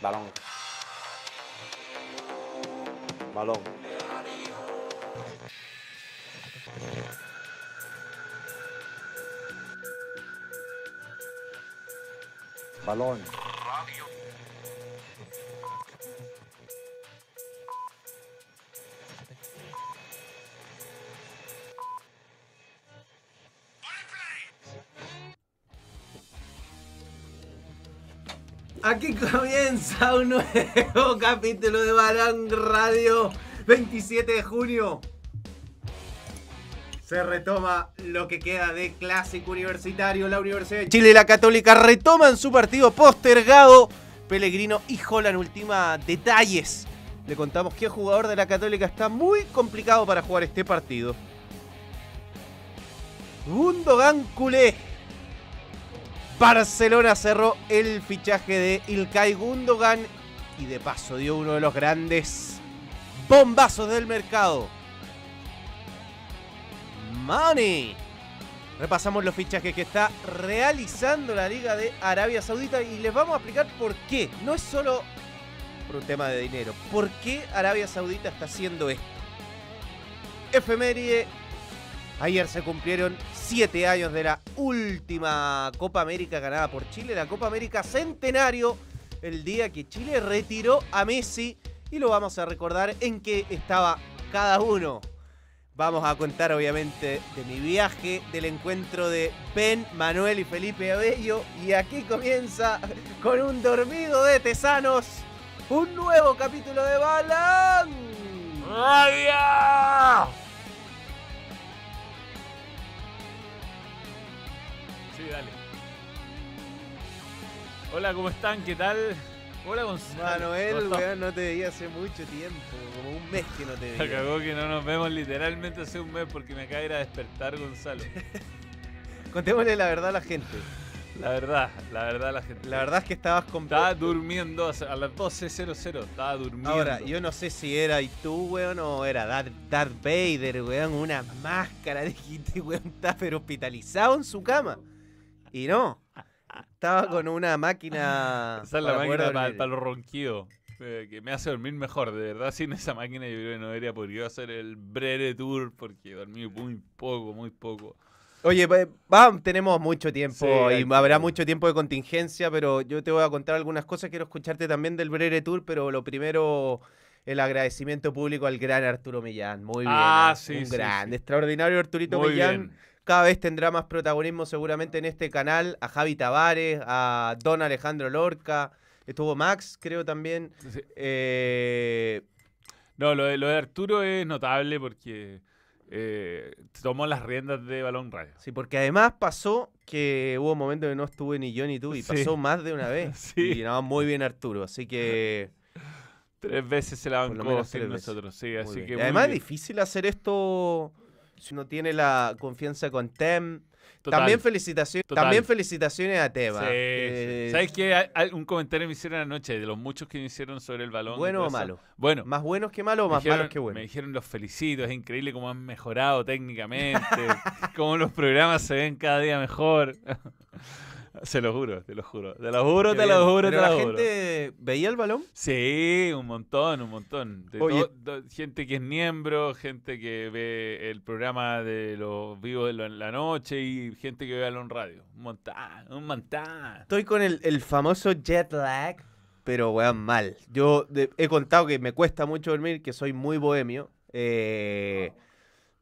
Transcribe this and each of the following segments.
Balón. Balón. Balón. Aquí comienza un nuevo capítulo de Balón Radio 27 de junio. Se retoma lo que queda de clásico universitario. La Universidad de Chile y la Católica retoman su partido postergado. Pellegrino y Holland ultima detalles. Le contamos que el jugador de la Católica está muy complicado para jugar este partido. Gundogan culé. Barcelona cerró el fichaje de Ilkay Gundogan y de paso dio uno de los grandes bombazos del mercado. Money. Repasamos los fichajes que está realizando la Liga de Arabia Saudita y les vamos a explicar por qué. No es solo por un tema de dinero. ¿Por qué Arabia Saudita está haciendo esto? Efeméride. Ayer se cumplieron siete años de la última Copa América ganada por Chile, la Copa América Centenario, el día que Chile retiró a Messi y lo vamos a recordar en que estaba cada uno. Vamos a contar obviamente de mi viaje, del encuentro de Ben, Manuel y Felipe Abello y aquí comienza con un dormido de tesanos un nuevo capítulo de Balón. ¡Radio! Sí, dale. Hola, ¿cómo están? ¿Qué tal? Hola, Gonzalo. Manuel, weón, no te veía hace mucho tiempo, como un mes que no te veía. cagó que no nos vemos literalmente hace un mes porque me acaba de ir a despertar, Gonzalo. Contémosle la verdad a la gente. La verdad, la verdad, la gente. La verdad es que estabas con... Estaba durmiendo a las 12.00. Estaba durmiendo. Ahora, yo no sé si era y tú, weón, o era Darth, Darth Vader, weón, una máscara. Dijiste, weón, está pero hospitalizado en su cama. Y no. Estaba con una máquina. Esa es la para máquina para, dormir. los ronquidos. eh, que me hace dormir mejor. De verdad, sin esa máquina yo creo que no debería podido hacer el breve tour porque dormí muy poco, muy poco. Oye, pues, va, tenemos mucho tiempo Sí, y habrá mucho tiempo de contingencia, pero yo te voy a contar algunas cosas. Quiero escucharte también del Brere Tour, pero lo primero, el agradecimiento público al gran Arturo Millán. Muy bien. Ah, ¿eh? sí, Un sí, grande, sí. extraordinario Arturito Muy Millán. bien. Cada vez tendrá más protagonismo seguramente en este canal. A Javi Tavares, a Don Alejandro Lorca. Estuvo Max, creo también. Sí. Eh, No, lo de, lo de Arturo es notable porque eh, tomó las riendas de Balón Radio. sí, porque además pasó que hubo momentos que no estuve ni yo ni tú y Sí. pasó más de una vez. Sí. Y no, muy bien Arturo. Así que... Tres veces se la bancó sin nosotros, sí, muy así bien. que además es difícil hacer esto si uno tiene la confianza con Tem. Total. También felicitaciones, Total. también felicitaciones a Tema. Sí, Eh, sí. ¿Sabes qué? Hay- un comentario me hicieron anoche de los muchos que me hicieron sobre el balón. ¿Bueno o malo? Bueno, ¿Más buenos que malos o más dijeron, malos que buenos? me dijeron los felicito, es increíble cómo han mejorado técnicamente, cómo los programas se ven cada día mejor. Se lo juro, te lo juro. Te lo juro, te lo juro, te la lo juro. gente veía el balón. Sí, un montón, un montón. De Oye. gente que es miembro, gente que ve el programa de los vivos de la- la noche y gente que ve Balón Radio. Un montón, un montón. Estoy con el, el famoso jet lag, pero weón, mal. Yo de- he contado que me cuesta mucho dormir, que soy muy bohemio. eh,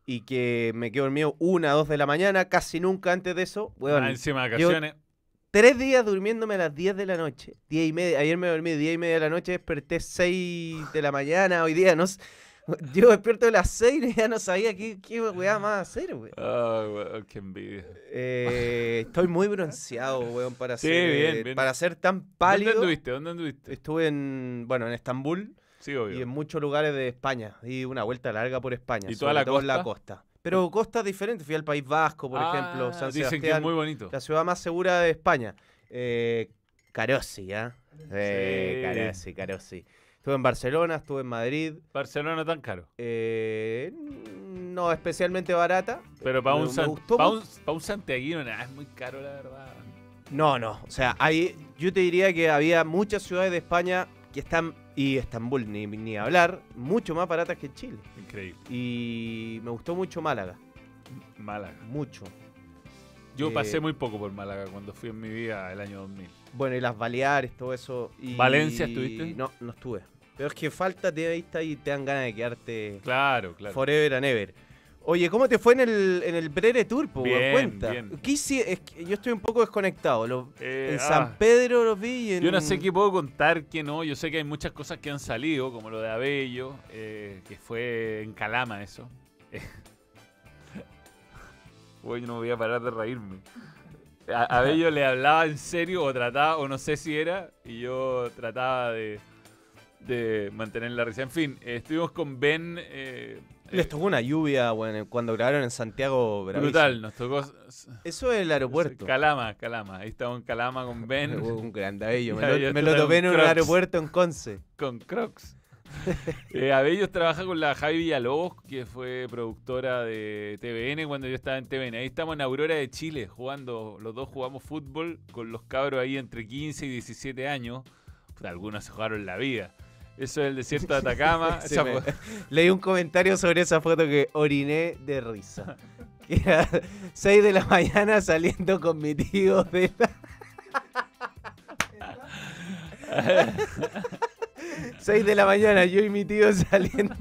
y que me quedo dormido una, dos de la mañana, casi nunca antes de eso. Weón, Más encima vacaciones. Tres días durmiéndome a las 10 de la noche. 10 y media. Ayer me dormí 10 y media de la noche, desperté 6 de la mañana. Hoy día no Yo despierto a las 6 y ya no sabía qué, qué weá más hacer, weón. Ah, weón, qué envidia. Eh, estoy muy bronceado, weón, para Sí, ser, bien, eh, bien. para ser tan ¿Dónde pálido. anduviste? ¿Dónde anduviste? Estuve en, bueno, en Estambul Sí, y obvio. en muchos lugares de España. Di una vuelta larga por España. ¿Y toda la en la costa? Pero costas diferentes. Fui al País Vasco, por ejemplo, Ah, San Dicen que Sebastián. es muy bonito. La ciudad más segura de España. Eh, Carossi, ¿ah? Eh, Sí. Carossi, Carossi. Estuve en Barcelona, estuve en Madrid. Barcelona tan caro. eh, no especialmente barata. Pero para un, san- gustó pa' mu- un, un santiaguino nada, es muy caro, la verdad. No, no. O sea, hay, yo te diría que había muchas ciudades de España que están, y Estambul ni, ni hablar, mucho más baratas que Chile. Increíble. Y me gustó mucho Málaga, Málaga. mucho. Yo Eh, pasé muy poco por Málaga cuando fui en mi vida el año 2000. Bueno, y las Baleares, todo eso. Y... ¿Valencia estuviste? No, no estuve. Pero es que falta de vista y te dan ganas de quedarte Claro, claro. forever and ever. Oye, ¿cómo te fue en el, en el Brere Tour? po, Bien, Cuenta. bien. ¿Qué hici- es que yo estoy un poco desconectado. Lo- Eh, en ah, San Pedro los vi y en... Yo no sé qué puedo contar, que no. Yo sé que hay muchas cosas que han salido, como lo de Abello, eh, que fue en Calama eso. Uy, yo no voy a parar de reírme. A Abello le hablaba en serio o trataba, o no sé si era, y yo trataba de, de mantener la risa. En fin, eh, estuvimos con Ben. Les tocó una lluvia bueno, cuando grabaron en Santiago. bravísimo. brutal, nos tocó. Eso es el aeropuerto. Calama, Calama. Ahí estamos en Calama con Ben. un gran Abello. Me, lo, me lo topé en un Crocs. aeropuerto en Conce. con Crocs. eh, Abellos trabaja con la Javi Villalobos, que fue productora de TVN cuando yo estaba en TVN. Ahí estamos en Aurora de Chile, jugando, los dos jugamos fútbol con los cabros ahí entre 15 y 17 años. Algunos se jugaron la vida. Eso es el desierto de Atacama. Me- Leí un comentario sobre esa foto que oriné de risa. Que Era 6 de la mañana saliendo con mi tío de la... 6 de la mañana, yo y mi tío saliendo.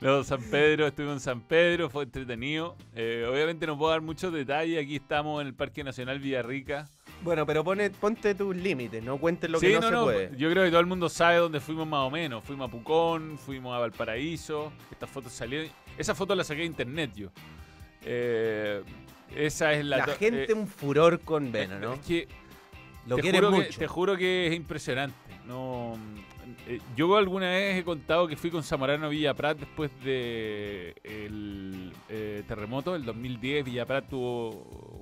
No, San Pedro, estuve en San Pedro, fue entretenido. Eh, obviamente no puedo dar muchos detalles. Aquí estamos en el Parque Nacional Villarrica. Bueno, pero pone, ponte tus límites, no cuentes lo sí, que no, se puede. Yo creo que todo el mundo sabe dónde fuimos más o menos. Fuimos a Pucón, fuimos a Valparaíso. Estas fotos salieron. Esa foto la saqué de internet yo. Eh, esa es la. La, to- gente eh, un furor con Veno, ¿no? Es que Lo te quieren juro que- mucho. te juro que es impresionante. No, eh, yo alguna vez he contado que fui con Zamorano a Villa Prat después de el eh, terremoto del 2010. Villa Prat tuvo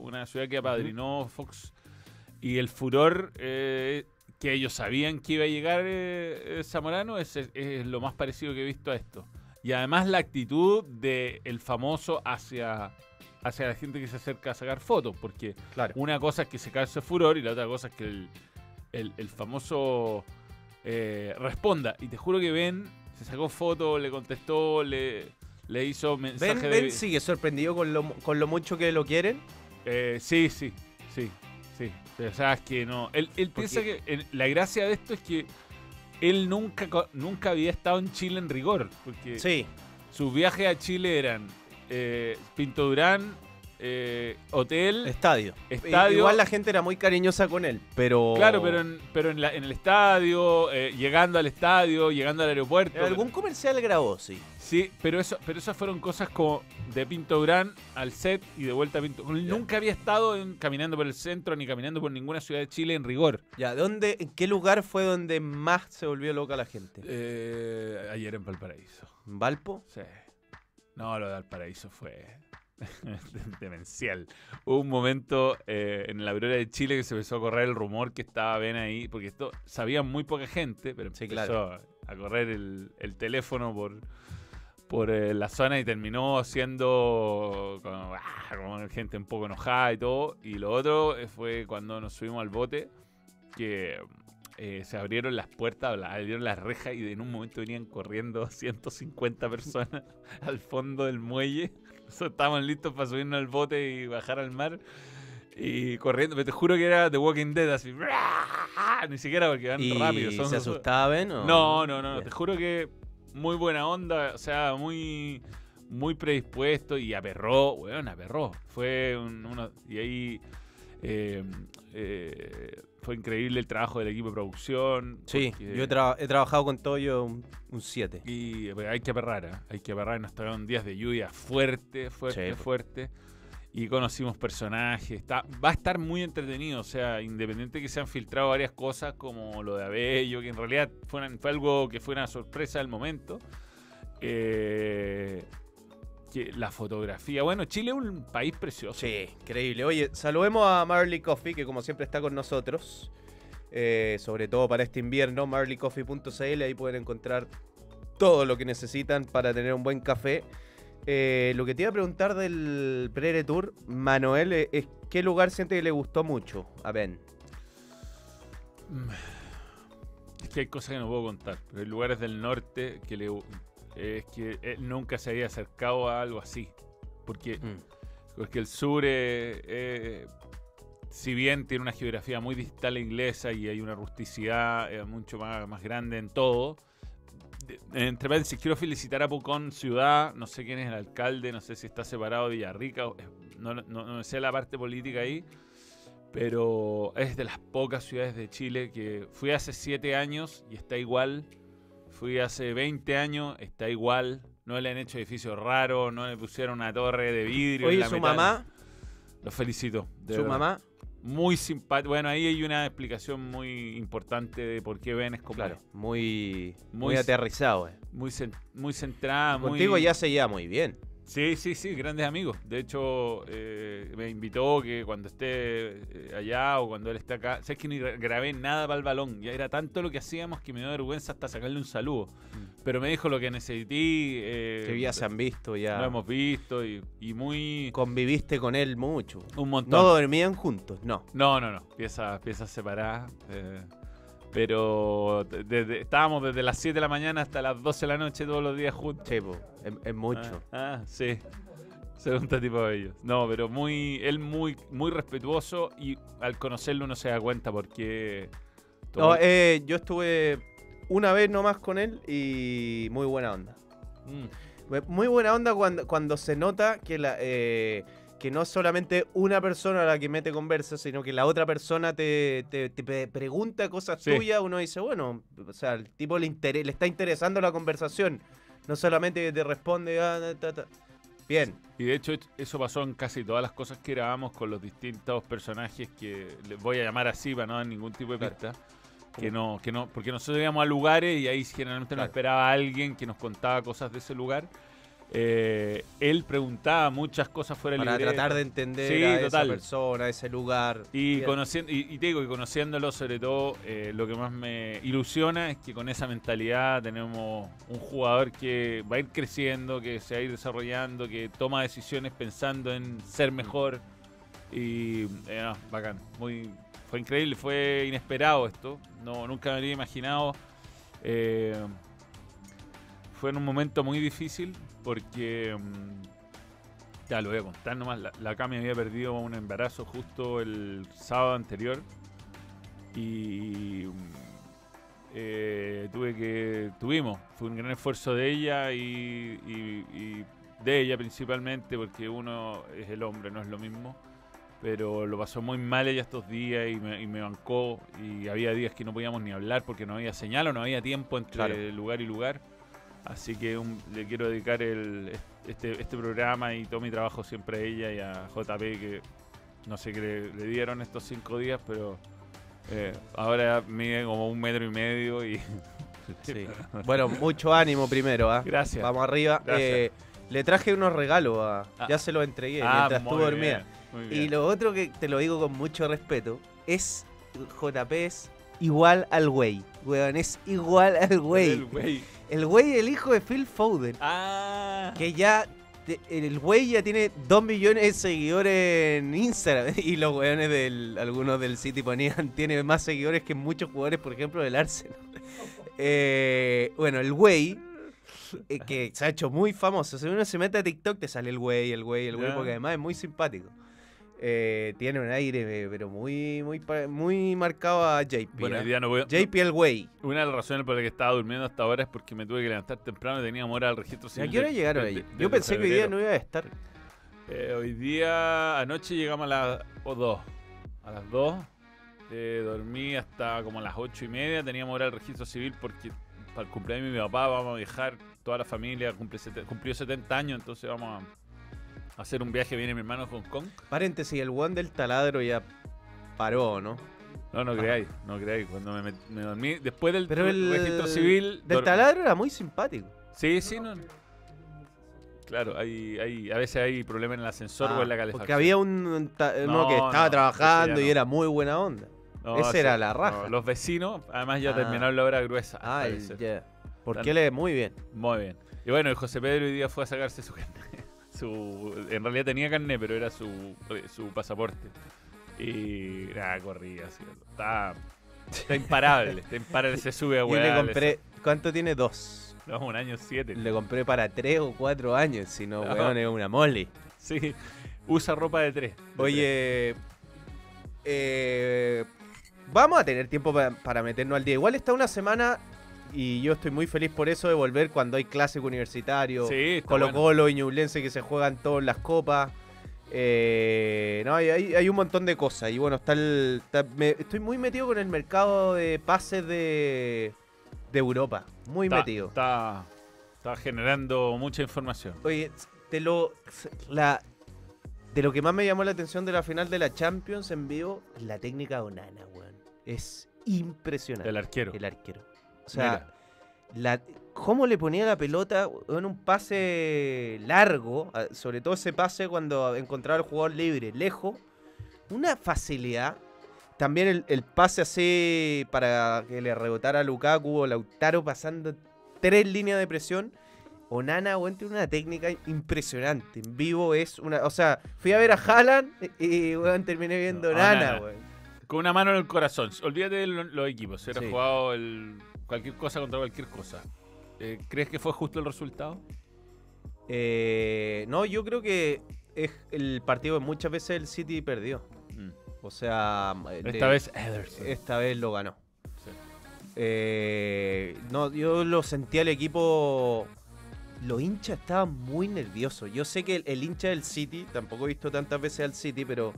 una ciudad que apadrinó Fox y el furor eh, que ellos sabían que iba a llegar eh, eh, Zamorano es, es- es lo más parecido que he visto a esto. Y además la actitud del famoso hacia, hacia la gente que se acerca a sacar fotos, porque Claro. una cosa es que se cause furor y la otra cosa es que el, el- el famoso eh, responda. Y te juro que Ben se sacó foto, le contestó, le, le hizo mensaje Ben, de... Ben sigue sorprendido con lo, con lo mucho que lo quieren. Eh, sí, sí, sí, sí. Pero sabes que no. Él, él piensa que la gracia de esto es que él nunca, nunca había estado en Chile en rigor. Porque Sí. sus viajes a Chile eran eh, Pinto Durán, eh, hotel, Estadio. estadio. Igual la gente era muy cariñosa con él, pero. Claro, pero en, pero en, la- en el estadio, eh, llegando al estadio, llegando al aeropuerto. En algún comercial grabó, sí. Sí, pero eso, pero esas fueron cosas como de Pinto Durán al set y de vuelta a Pinto. Nunca había estado en- caminando por el centro ni caminando por ninguna ciudad de Chile en rigor. Ya, ¿dónde, ¿en qué lugar fue donde más se volvió loca la gente? Eh, ayer en Valparaíso. ¿En ¿Valpo? Sí. No, lo de Valparaíso fue demencial. Hubo un momento eh, en la Aurora de Chile que se empezó a correr el rumor que estaba Ben ahí, porque esto sabía muy poca gente, pero Sí, empezó claro. a correr el, el teléfono por, por eh, la zona y terminó siendo como, ah, como gente un poco enojada y todo. Y lo otro eh, fue cuando nos subimos al bote, que eh, se abrieron las puertas, abrieron las rejas y en un momento venían corriendo 150 personas al fondo del muelle. Estábamos listos para subirnos al bote y bajar al mar. Y corriendo, pero te juro que era The Walking Dead, así. Ni siquiera porque van ¿Y rápido. son- se asustaba Ben o no, no, no, Ya. Te juro que muy buena onda, o sea, muy, muy predispuesto y aperró, weón, aperró. Fue un- uno. Y ahí eh, eh, fue increíble el trabajo del equipo de producción. Sí, porque- yo he, tra- he trabajado con Toyo un 7. y hay que aperrar, ¿eh? hay que aperrar. Nos tocaron días de lluvia fuerte, fuerte, Sí, fuerte. Y conocimos personajes. Está, va a estar muy entretenido. O sea, independiente que se han filtrado varias cosas como lo de Abello, que en realidad fue, una- fue algo que fue una sorpresa del momento. Eh, que la fotografía. Bueno, Chile es un país precioso. Sí, increíble. Oye, saludemos a Marley Coffee, que como siempre está con nosotros. eh, sobre todo para este invierno, marleycoffee.cl. Ahí pueden encontrar todo lo que necesitan para tener un buen café. Eh, lo que te iba a preguntar del Prere Tour, Manuel, eh, es qué lugar siente que le gustó mucho a Ben. Es que hay cosas que no puedo contar, pero hay lugares del norte que le es que él nunca se había acercado a algo así. Porque, Mm. porque el sur, eh, eh, si bien tiene una geografía muy distinta a la inglesa y hay una rusticidad eh, mucho más, más grande en todo, de- entre paréntesis, quiero felicitar a Pucón Ciudad, no sé quién es el alcalde, no sé si está separado de Villarrica, eh, no, no, no sé la parte política ahí, pero es de las pocas ciudades de Chile que fui hace 7 años y está igual, fui hace 20 años, está igual, no le han hecho edificios raros, no le pusieron una torre de vidrio. en Oye, la su mamá, Los felicito. de su verdad. mamá, Muy simpático. Bueno, ahí hay una explicación muy importante de por qué Ben es como claro, muy, muy, Muy- aterrizado. eh. muy, muy centrada. muy- Contigo ya se lleva muy bien. Sí, sí, sí, grandes amigos. De hecho, eh, me invitó que cuando esté eh, allá o cuando él esté acá, sabes que ni gra- grabé nada para el balón. Ya era tanto lo que hacíamos que me dio vergüenza hasta sacarle un saludo. Pero me dijo lo que necesité. Eh, Que ya se han visto, ya. Lo hemos visto y, y muy. Conviviste con él mucho. Un montón. No dormían juntos, no. No, no, no. Piezas, piezas separadas. eh, pero de- desde- estábamos desde las 7 de la mañana hasta las 12 de la noche todos los días juntos. Sí, es, es mucho. Ah, ah, sí. Segundo tipo de ellos. No, pero muy, él muy, muy respetuoso y al conocerlo uno se da cuenta porque... No, eh, yo estuve una vez nomás con él y muy buena onda. Mm, Muy buena onda cuando, cuando se nota que, la, eh, que no es solamente una persona la que mete conversa, sino que la otra persona te, te- te pregunta cosas Sí. tuyas. Uno dice, bueno, o sea, el tipo le, le está interesando la conversación. No solamente que te responde, ah, ta, ta. bien. Y de hecho eso pasó en casi todas las cosas que grabamos con los distintos personajes que les voy a llamar así para no dar ningún tipo de Claro. pista. Que no, que no, porque nosotros íbamos a lugares y ahí generalmente nos esperaba alguien que nos contaba cosas de ese lugar. Eh, él preguntaba muchas cosas fuera del Para tratar de entender Sí, a total. esa persona, a ese lugar. Y, Bien. conociendo, y, y te digo que conociéndolo, sobre todo, eh, lo que más me ilusiona es que con esa mentalidad tenemos un jugador que va a ir creciendo, que se va a ir desarrollando, que toma decisiones pensando en ser mejor. Y eh, no, bacán. Muy, fue increíble, fue inesperado esto. No, nunca me habría imaginado. Eh, fue en un momento muy difícil porque. mm, ya lo voy a contar nomás. La, la Cami había perdido un embarazo justo el sábado anterior. Y. mm, eh, tuve que. Tuvimos. Fue un gran esfuerzo de ella y, y- y de ella principalmente, porque uno es el hombre, no es lo mismo. Pero lo pasó muy mal ella estos días y me, y me bancó. Y había días que no podíamos ni hablar porque no había señal o no había tiempo entre Claro. lugar y lugar. Así que un- le quiero dedicar el, este, este programa y todo mi trabajo siempre a ella y a JP que no sé qué le, le dieron estos cinco días, pero eh, ahora mide como un metro y medio y Sí. Bueno, mucho ánimo primero, ¿ah? Gracias. Vamos arriba. Gracias. Eh, le traje unos regalos, a- Ah. ya se los entregué Ah, mientras estuvo dormida. Y lo otro que te lo digo con mucho respeto es JP es igual al güey. Weón, es igual al güey. El güey, el hijo de Phil Foden. Ah, Que ya. El güey ya tiene 2 millones de seguidores en Instagram. Y los weones del. Algunos del City ponían. Tiene más seguidores que muchos jugadores, por ejemplo, del Arsenal. Eh, bueno, el güey. eh, que se ha hecho muy famoso. Si uno se mete a TikTok, te sale el güey, el güey, el güey, porque además es muy simpático. Eh, tiene un aire, eh, pero muy, muy, muy marcado a JP. bueno, hoy día no voy- JP el güey. Una de las razones por las que estaba durmiendo hasta ahora es porque me tuve que levantar temprano y teníamos hora al registro ¿A civil. qué hora de- llegaron de- ahí? de- Yo pensé que hoy día no iba a estar. Eh, hoy día, anoche llegamos a las o dos. A las 2. dormí hasta como a las ocho y media. Teníamos hora del registro civil porque para el cumpleaños de mi papá vamos a viajar. Toda la familia cumple cumplió 70 años, entonces vamos a hacer un viaje. Viene mi hermano a Hong Kong. Paréntesis, el one del taladro ya paró, ¿no? No, no creáis, no creáis. Cuando me, me dormí, después del Pero el registro civil. del taladro era muy simpático. Sí, sí, no. Claro, hay, hay, a veces hay problemas en el ascensor Ah, o en la calefacción. porque había un uno No, que estaba no, trabajando y no. era muy buena onda. Esa sí, era la raja. los vecinos, además ya Ah. terminaron la obra gruesa. Ah, ya. Porque él es muy bien. Muy bien. Y bueno, el José Pedro hoy día fue a sacarse su carnet. Su, en realidad tenía carnet, pero era su, su pasaporte. Y nada, corría así. Está, está imparable, está imparable, se sube a Yo weá. le compré. ¿Cuánto tiene? Dos. No, un año siete. Le compré para tres o cuatro años, si no, weón, es una mole. Sí, usa ropa de tres. de Oye, eh, vamos a tener tiempo pa- para meternos al día. Igual está una semana y yo estoy muy feliz por eso de volver cuando hay clásico universitario. Sí, Colo bueno. Colo y Ñublense que se juegan todas las copas. Eh, no, hay, hay, un montón de cosas. Y bueno, está el. está- me- estoy muy metido con el mercado de pases de, de Europa. Muy Está- metido. Está, está generando mucha información. Oye, de lo, la, de lo que más me llamó la atención de la final de la Champions en vivo, la técnica de Onana, weón. Es impresionante. El arquero. El arquero. O sea, la, cómo le ponía la pelota en un pase largo, sobre todo ese pase cuando encontraba al jugador libre, lejos, una facilidad. También el, el pase así para que le rebotara a Lukaku o Lautaro pasando tres líneas de presión. Onana, weón, tiene una técnica impresionante. En vivo es una. O sea, fui a ver a Haaland y, terminé viendo Onana, weón. Con una mano en el corazón. Olvídate de lo- los equipos. Hubiera Sí. jugado el, cualquier cosa contra cualquier cosa. Eh, ¿Crees que fue justo el resultado? Eh, no, yo creo que es el partido que muchas veces el City perdió. Mm. O sea, Esta de- vez Ederson. esta vez lo ganó. Sí. Eh, no, yo lo sentí al equipo. Los hinchas estaban muy nerviosos. Yo sé que el, el hincha del City, tampoco he visto tantas veces al City, pero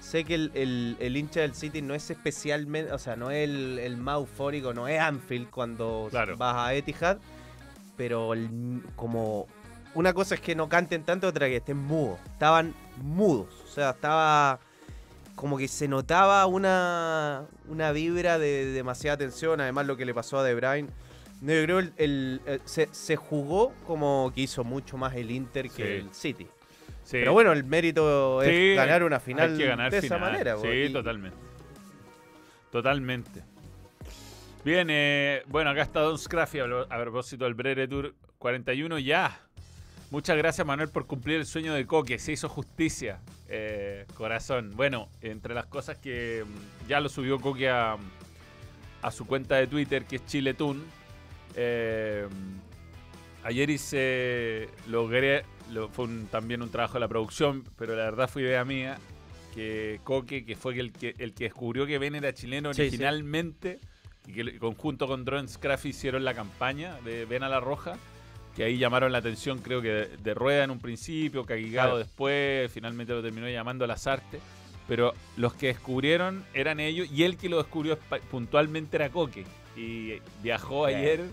sé que el, el- el hincha del City no es especialmente, o sea, no es el, el más eufórico, no es Anfield cuando Claro. vas a Etihad, pero el- como una cosa es que no canten tanto, otra que estén mudos. Estaban mudos, o sea, estaba como que se notaba una, una vibra de demasiada tensión, además lo que le pasó a De Bruyne. No, yo creo el, el- el- se, se jugó como que hizo mucho más el Inter que Sí. el City. Sí. Pero bueno, el mérito es Sí, ganar una final ganar de esa manera. Sí. Y- totalmente. Totalmente. Bien, eh, bueno, acá está Don Scraffy a, pro- a propósito del Brere Tour 41 ya. Muchas gracias Manuel por cumplir el sueño de Coque, se hizo justicia, eh, corazón. Bueno, entre las cosas que mm, ya lo subió Coque a, a su cuenta de Twitter, que es Chiletun, eh, ayer hice, logré, lo- fue un- también un trabajo de la producción, pero la verdad fue idea mía, que Coque, que fue el que, el que descubrió que Ben era chileno Sí, sí. originalmente, y que conjunto con Drone Scraff hicieron la campaña de Ben a la Roja, que ahí llamaron la atención, creo que de, de Rueda en un principio, Caguigado Claro. después, finalmente lo terminó llamando Lazarte. Pero los que descubrieron eran ellos y el que lo descubrió puntualmente era Coque. Y viajó ayer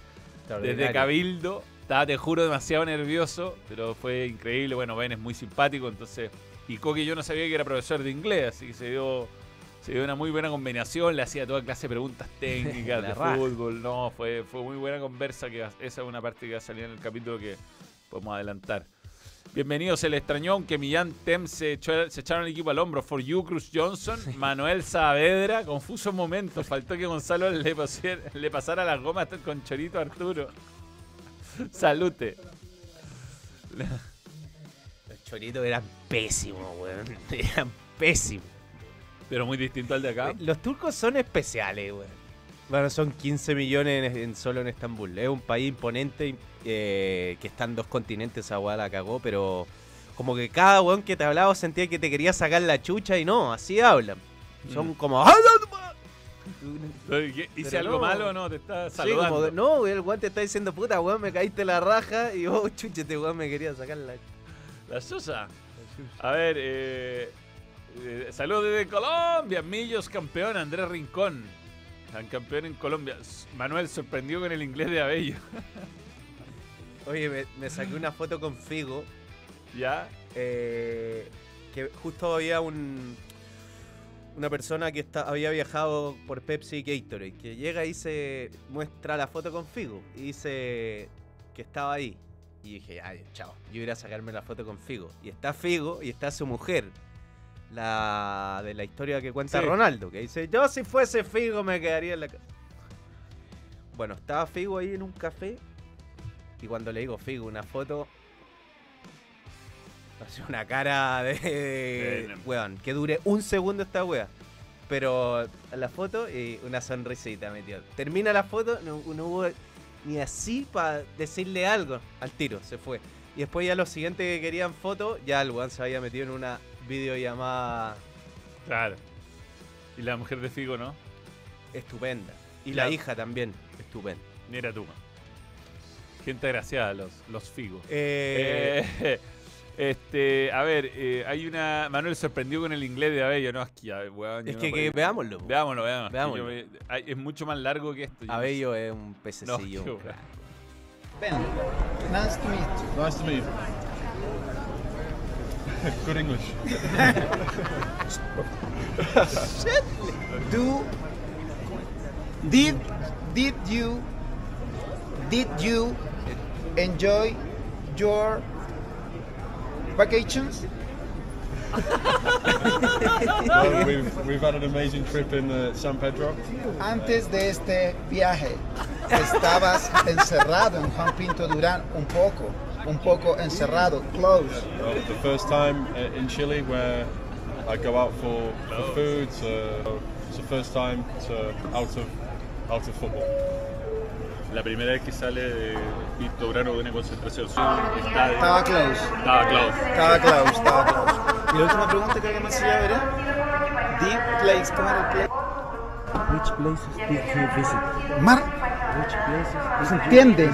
desde. Cabildo. Estaba, te juro, demasiado nervioso, pero fue increíble. Bueno, Ben es muy simpático, entonces. Y Coque yo no sabía que era profesor de inglés, así que se dio, se dio una muy buena combinación. Le hacía toda clase de preguntas técnicas de raja. fútbol. No, fue, fue muy buena conversa. que Esa es una parte que va a salir en el capítulo que podemos adelantar. Bienvenidos, se le extrañó, aunque Millán Tem se, echó- se echaron el equipo al hombro. For you, Cruz Johnson, Manuel Saavedra, confuso momento. Faltó que Gonzalo le, pasiera- le pasara las gomas con Chorito Arturo. Salute. Los choritos eran pésimos, weón. Eran pésimos. Pero muy distinto al de acá. Eh, Los turcos son especiales, weón. Bueno, son 15 millones en, en- solo en Estambul. Es un país imponente eh, que está en dos continentes, esa weá la cagó, pero como que cada weón que te hablaba sentía que te quería sacar la chucha y no, así hablan. Son Mm. como... "Ah, ¿Hice algo no. malo o no? Te está Sí, saludando. como, no, weón, el weón te está diciendo, puta, weón, me caíste la raja y vos, chuchete, weón, me quería sacar la... La Sosa. A ver, eh, eh, saludos desde Colombia. Millos campeón, Andrés Rincón. San campeón en Colombia. Manuel sorprendió con el inglés de Abello. Oye, me, me saqué una foto con Figo ¿Ya? eh, que justo había un una persona que está, había viajado por Pepsi y Gatorade, que llega y se muestra la foto con Figo y dice que estaba ahí. Y dije, ay, chao, yo iré a sacarme la foto con Figo. Y está Figo y está su mujer, la de la historia que cuenta Sí. Ronaldo, que dice, yo si fuese Figo me quedaría en la casa. Bueno, estaba Figo ahí en un café y cuando le digo Figo una foto, Hace una cara de. Weón, que dure un segundo esta wea. Pero la foto y una sonrisita metió. Termina la foto, no, no hubo ni así para decirle algo. Al tiro, se fue. Y después ya los siguientes que querían foto, ya el weón se había metido en una videollamada Claro. Y la mujer de Figo, ¿no? estupenda. Y Claro. la hija también, estupenda. Ni era tú. Gente agraciada, los, los Figo. Eh, Eh, este, a ver, eh, hay una. Manuel sorprendió con el inglés de Abello, ¿no? Es que, ya, weón, yo es no que, podía- que veámoslo. po. Veámoslo, veámoslo. Veámoslo. Yo me- hay- es mucho más largo que esto. no. Abello es un No, pececillo. crack. Ben, nice to meet you. Nice to meet you. Good English. Do did did you did you enjoy your vacations? No, we've, we've had an amazing trip in uh, San Pedro. Antes de este viaje, estabas encerrado en Juan Pinto Durán un poco, un poco encerrado, close. Uh, the first time uh, in Chile where I go out for, for food. Uh, it's the first time to, out of out of football. La primera vez que sale de Pinto Brano de una concentración. Estadio. Estaba close, Estaba Klaus. estaba close, estaba close. Y la última pregunta que alguien más se iba a ver era, Deep Place, ¿cómo era el play? Which places did you visit? Mar, Which places no did se entiende.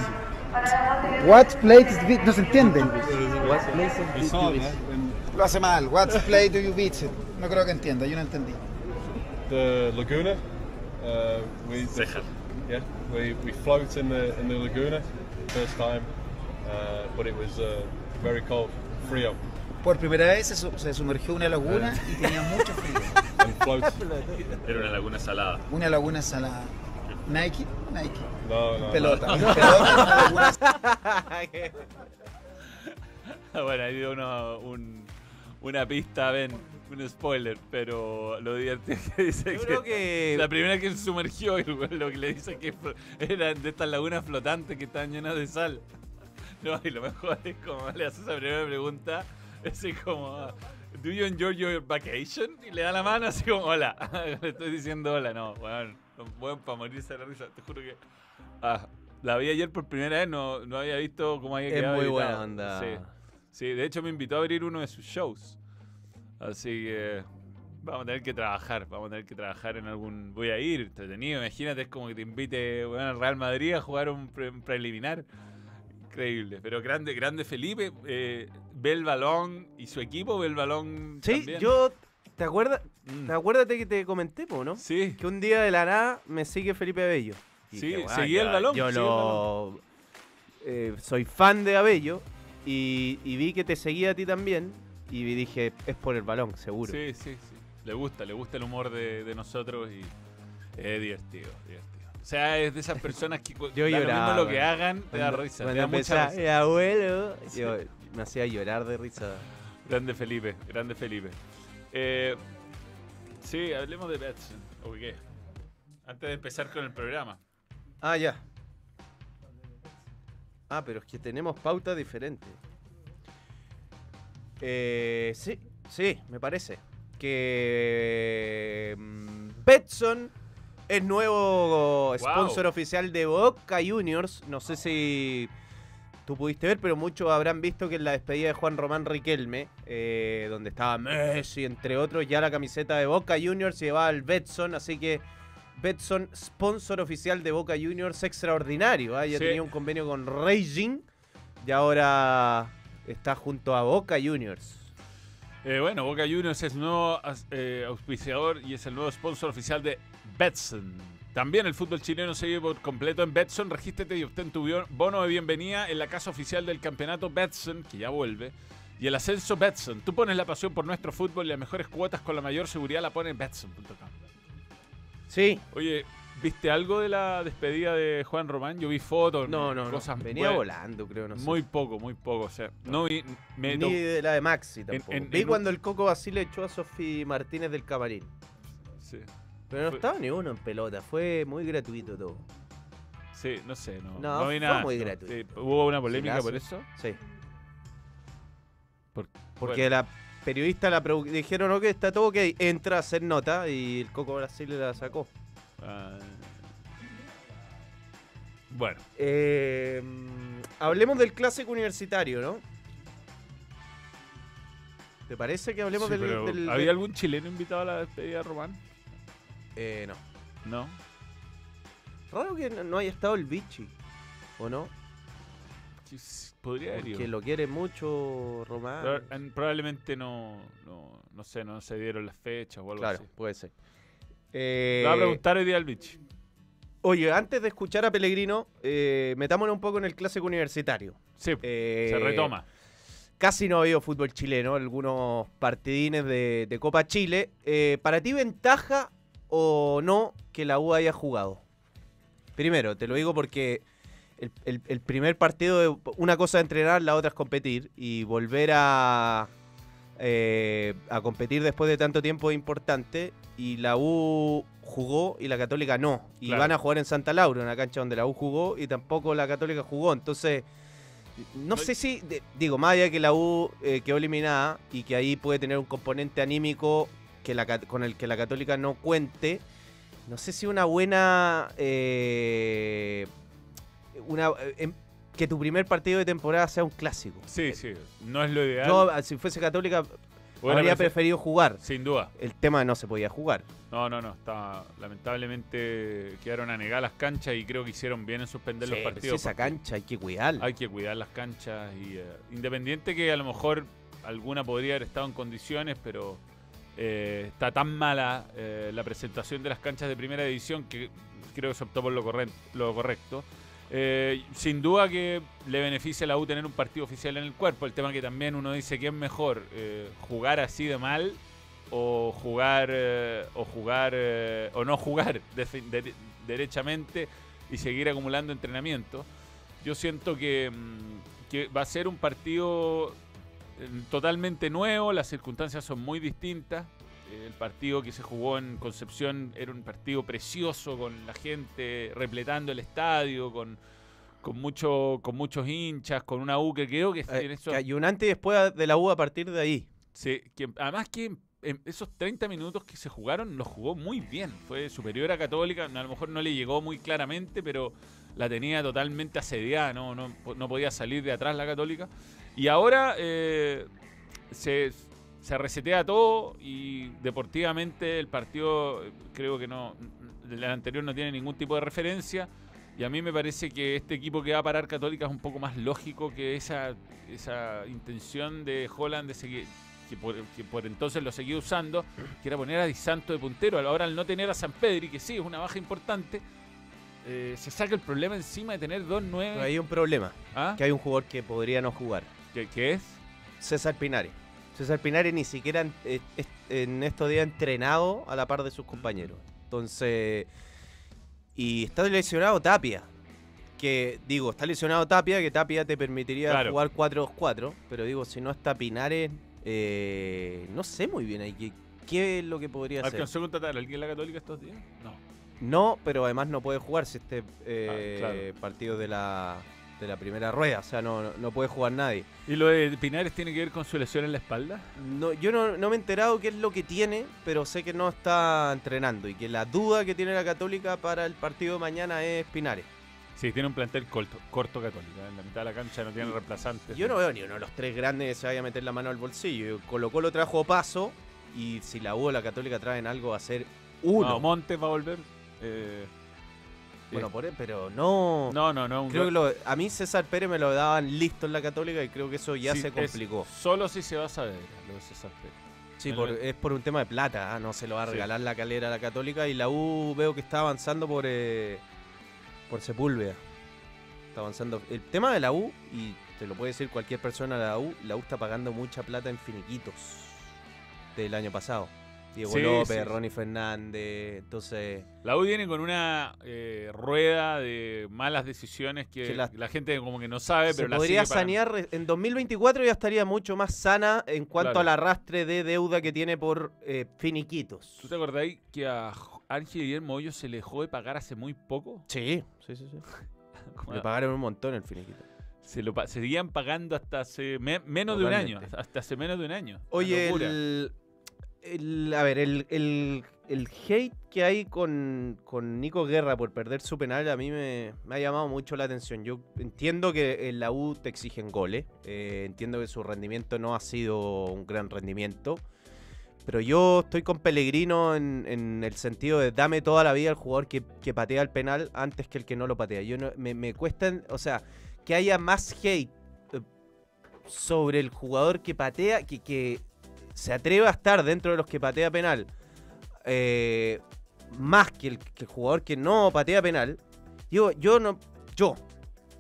What places vi- no se entiende. What places did you visit? that in Lo hace mal. What place do you visit? No creo que entienda, yo no entendí. the Laguna. Uh, we Ceja. yeah we, we float in the in the Laguna first time, uh, but it was uh, very cold, frio, Por primera vez se, se sumergió una laguna y tenía mucho frío. and float. Era una laguna salada. Una laguna salada. Nike, Nike. no, no, no. Pelota. Pelota, una laguna bueno, ahí dio uno, un, una pista, ven, un spoiler, pero lo divertido que dice Yo que, creo que- la primera que se sumergió, lo que le dice que eran de estas lagunas flotantes que están llenas de sal. No, y lo mejor es como le hace esa primera pregunta, es así como, ¿Do you enjoy your vacation? Y le da la mano así como, hola. le estoy diciendo hola, no, bueno, bueno para morirse de la risa, te juro que... Ah, la vi ayer por primera vez, no, no había visto cómo había Es quedado muy editado. buena onda. Sí. Sí, de hecho me invitó a abrir uno de sus shows. Así que vamos a tener que trabajar, vamos a tener que trabajar en algún... Voy a ir, entretenido, imagínate, es como que te invite bueno, al Real Madrid a jugar un, pre- un preliminar. Increíble, pero grande, grande Felipe, eh, ve el balón y su equipo ve el balón Sí, también. yo. ¿Te acuerdas? Mm. ¿Te acuerdas que te comenté, po, no? Sí, Que un día de la nada me sigue Felipe Abello. Y Sí, "Weón, seguí el balón, Yo lo. eh, soy fan de Abello y, y vi que te seguía a ti también. Y dije, es por el balón, seguro. sí, sí, sí. Le gusta, le gusta el humor de, de nosotros y es divertido, divertido. O sea, es de esas personas que Yo lloraba, lo que hagan, te da Cuando- risa, te cuando da mucha risa. "Eh, abuelo. Sí. Yo me hacía llorar de risa. Grande Felipe, grande Felipe. Eh, sí, hablemos de Betson. ¿O qué? Antes de empezar con el programa. Ah, ya. Ah, pero es que tenemos pautas diferentes. Eh, sí, sí, me parece. Que mm, Betson es nuevo sponsor oficial de Boca Juniors. No sé si tú pudiste ver, pero muchos habrán visto que en la despedida de Juan Román Riquelme, eh, donde estaba Messi, entre otros, ya la camiseta de Boca Juniors llevaba al Betson, así que Betson, sponsor oficial de Boca Juniors, extraordinario. ¿ah? Ya Sí. tenía un convenio con Raging y ahora está junto a Boca Juniors. Eh, bueno, Boca Juniors es nuevo eh, auspiciador y es el nuevo sponsor oficial de Betson. También el fútbol chileno se vive por completo en Betson. Regístrate y obtén tu bono de bienvenida en la casa oficial del campeonato Betson, que ya vuelve. Y el ascenso Betson. Tú pones la pasión por nuestro fútbol y las mejores cuotas con la mayor seguridad la pones en Betson.com. Sí, Oye, ¿viste algo de la despedida de Juan Román? Yo vi fotos, no, no, no. cosas Venía buenas. volando, creo, no sé. Muy poco, muy poco. O sea, no vi. Me Ni de la de Maxi tampoco. en- Vi en un- cuando el Coco Basile echó a Sofi Martínez del camarín. sí, Pero no Fue- estaba ni uno en pelota, fue muy gratuito todo. sí, no sé, no, No, vi fue nada. muy no, gratuito. sí, ¿Hubo una polémica Silazo. por eso? Sí. Porque la periodista la dijeron, ok, está todo ok, entra a hacer nota y el Coco Brasil la sacó. Ah, bueno, Eh, hablemos del clásico universitario, ¿no? ¿Te parece que hablemos sí, del, ¿había del- algún chileno invitado a la despedida de Román? Eh, no. No. Raro que no, haya estado el Vichy, ¿o no? Podría haber. Que lo quiere mucho Román. Proba- en- Probablemente no, no, no sé, no se dieron las fechas o algo Claro, así. puede ser. Le voy a Eh, preguntar hoy día al oye, antes de escuchar a Pellegrino, eh, metámonos un poco en el clásico universitario. Sí, Eh, se retoma. Casi no ha habido fútbol chileno, algunos partidines de, de Copa Chile. Eh, ¿Para ti ventaja o no que la U haya jugado? Primero, te lo digo porque el, el- el primer partido, de- una cosa es entrenar, la otra es competir. Y volver a, eh, a competir después de tanto tiempo es importante. Y la U jugó y la Católica no. Y Claro. van a jugar en Santa Laura, una cancha donde la U jugó y tampoco la Católica jugó. Entonces, no sé si, de- digo, más allá de que la U eh, quedó eliminada y que ahí puede tener un componente anímico que la, con el que la Católica no cuente, no sé si una buena... eh, una, eh, em- que tu primer partido de temporada sea un clásico. Sí, sí. No es lo ideal. Yo, ah, si fuese Católica, habría prefer- preferido jugar. Sin duda. El tema no se podía jugar. No, no, no. Está, lamentablemente quedaron a negar las canchas y creo que hicieron bien en suspender Sí, los partidos. esa cancha hay que cuidarla. Hay que cuidar las canchas y eh, independiente que a lo mejor alguna podría haber estado en condiciones, pero eh, está tan mala eh, la presentación de las canchas de primera división que creo que se optó por lo, lo correcto. Eh, sin duda que le beneficia a la U tener un partido oficial en el cuerpo. El tema que también uno dice que es mejor eh, jugar así de mal o jugar eh, o jugar o no jugar derechamente y seguir acumulando entrenamiento. Yo siento que, mm, va a ser un partido totalmente nuevo, las circunstancias son muy distintas. El partido que se jugó en Concepción era un partido precioso, con la gente repletando el estadio, con, con, mucho, con muchos hinchas, con una U que creo que Eh, en eso- que hay un antes y después de la U a partir de ahí. Sí, que además que en esos 30 minutos que se jugaron los jugó muy bien. Fue superior a Católica, a lo mejor no le llegó muy claramente, pero la tenía totalmente asediada, no, no, no podía salir de atrás la Católica. Y ahora eh, se, se resetea todo y deportivamente el partido creo que no, el anterior no tiene ningún tipo de referencia. Y a mí me parece que este equipo que va a parar Católica es un poco más lógico que esa, esa intención de Holland de seguir, que por, que por entonces lo seguía usando, que era poner a Di Santo de puntero. Ahora al no tener a San Pedri, que sí es una baja importante, eh, se saca el problema encima de tener dos Pero nueve. hay un problema, ¿Ah? que hay un jugador que podría no jugar. ¿Qué, qué es? César Pinares. César Pinares ni siquiera en, est- en estos días entrenado a la par de sus compañeros. Entonces, y está lesionado Tapia. Que digo, está lesionado Tapia, que Tapia te permitiría Claro. jugar 4-2-4. Pero digo, si no está Pinares, eh, no sé muy bien ahí qué, qué es lo que podría hacer. ¿Alcanzó contratar a alguien en la Católica estos días? No. No, pero además no puede jugar si este eh, Ah, claro. partido de la, de la primera rueda. O sea, no, no- no puede jugar nadie. ¿Y lo de Pinares tiene que ver con su lesión en la espalda? No, yo no, no me he enterado qué es lo que tiene, pero sé que no está entrenando y que la duda que tiene la Católica para el partido de mañana es Pinares. Sí, tiene un plantel corto, corto católica. En la mitad de la cancha no tiene reemplazantes. Yo no veo ni uno de los tres grandes que se vaya a meter la mano al bolsillo. Colo Colo trajo paso y si la U o la Católica traen algo va a ser uno. No, Montes va a volver. eh, bueno, por él, pero no. no, no, no. Creo que lo- a mí César Pérez me lo daban listo en la Católica y creo que eso ya Sí, se es complicó. Solo si se va a saber lo de César Pérez. Sí, por- es por un tema de plata, ah, no se lo va a Sí. regalar la calera a la Católica y la U veo que está avanzando por eh, por Sepúlveda. Está avanzando. El tema de la U, y te lo puede decir cualquier persona de la U, la U está pagando mucha plata en finiquitos del año pasado. Diego Sí, López, sí. Ronnie Fernández, entonces... La U viene con una eh, rueda de malas decisiones que, Que la- la, gente como que no sabe, se pero la podría sanear, en 2024 ya estaría mucho más sana en cuanto Claro. al arrastre de deuda que tiene por eh, finiquitos. ¿Tú te acordáis que a Ángel Guillermo Hoyos se le dejó de pagar hace muy poco? Sí, sí, sí, sí. Le pagaron un montón el finiquito. Se lo seguían pagando hasta hace me- menos de un año. Hasta hace menos de un año. Oye, el, el- a ver, el, el- el hate que hay con, con Nico Guerra por perder su penal a mí me, ha llamado mucho la atención. Yo entiendo que en la U te exigen goles, eh, entiendo que su rendimiento no ha sido un gran rendimiento, pero yo estoy con Pellegrino en, en el sentido de dame toda la vida al jugador que, que patea el penal antes que el que no lo patea. Yo no, me, me cuesta, o sea, que haya más hate eh, sobre el jugador que patea, que, que se atreve a estar dentro de los que patea penal, eh, más que el, que el jugador que no patea penal, digo, yo no, yo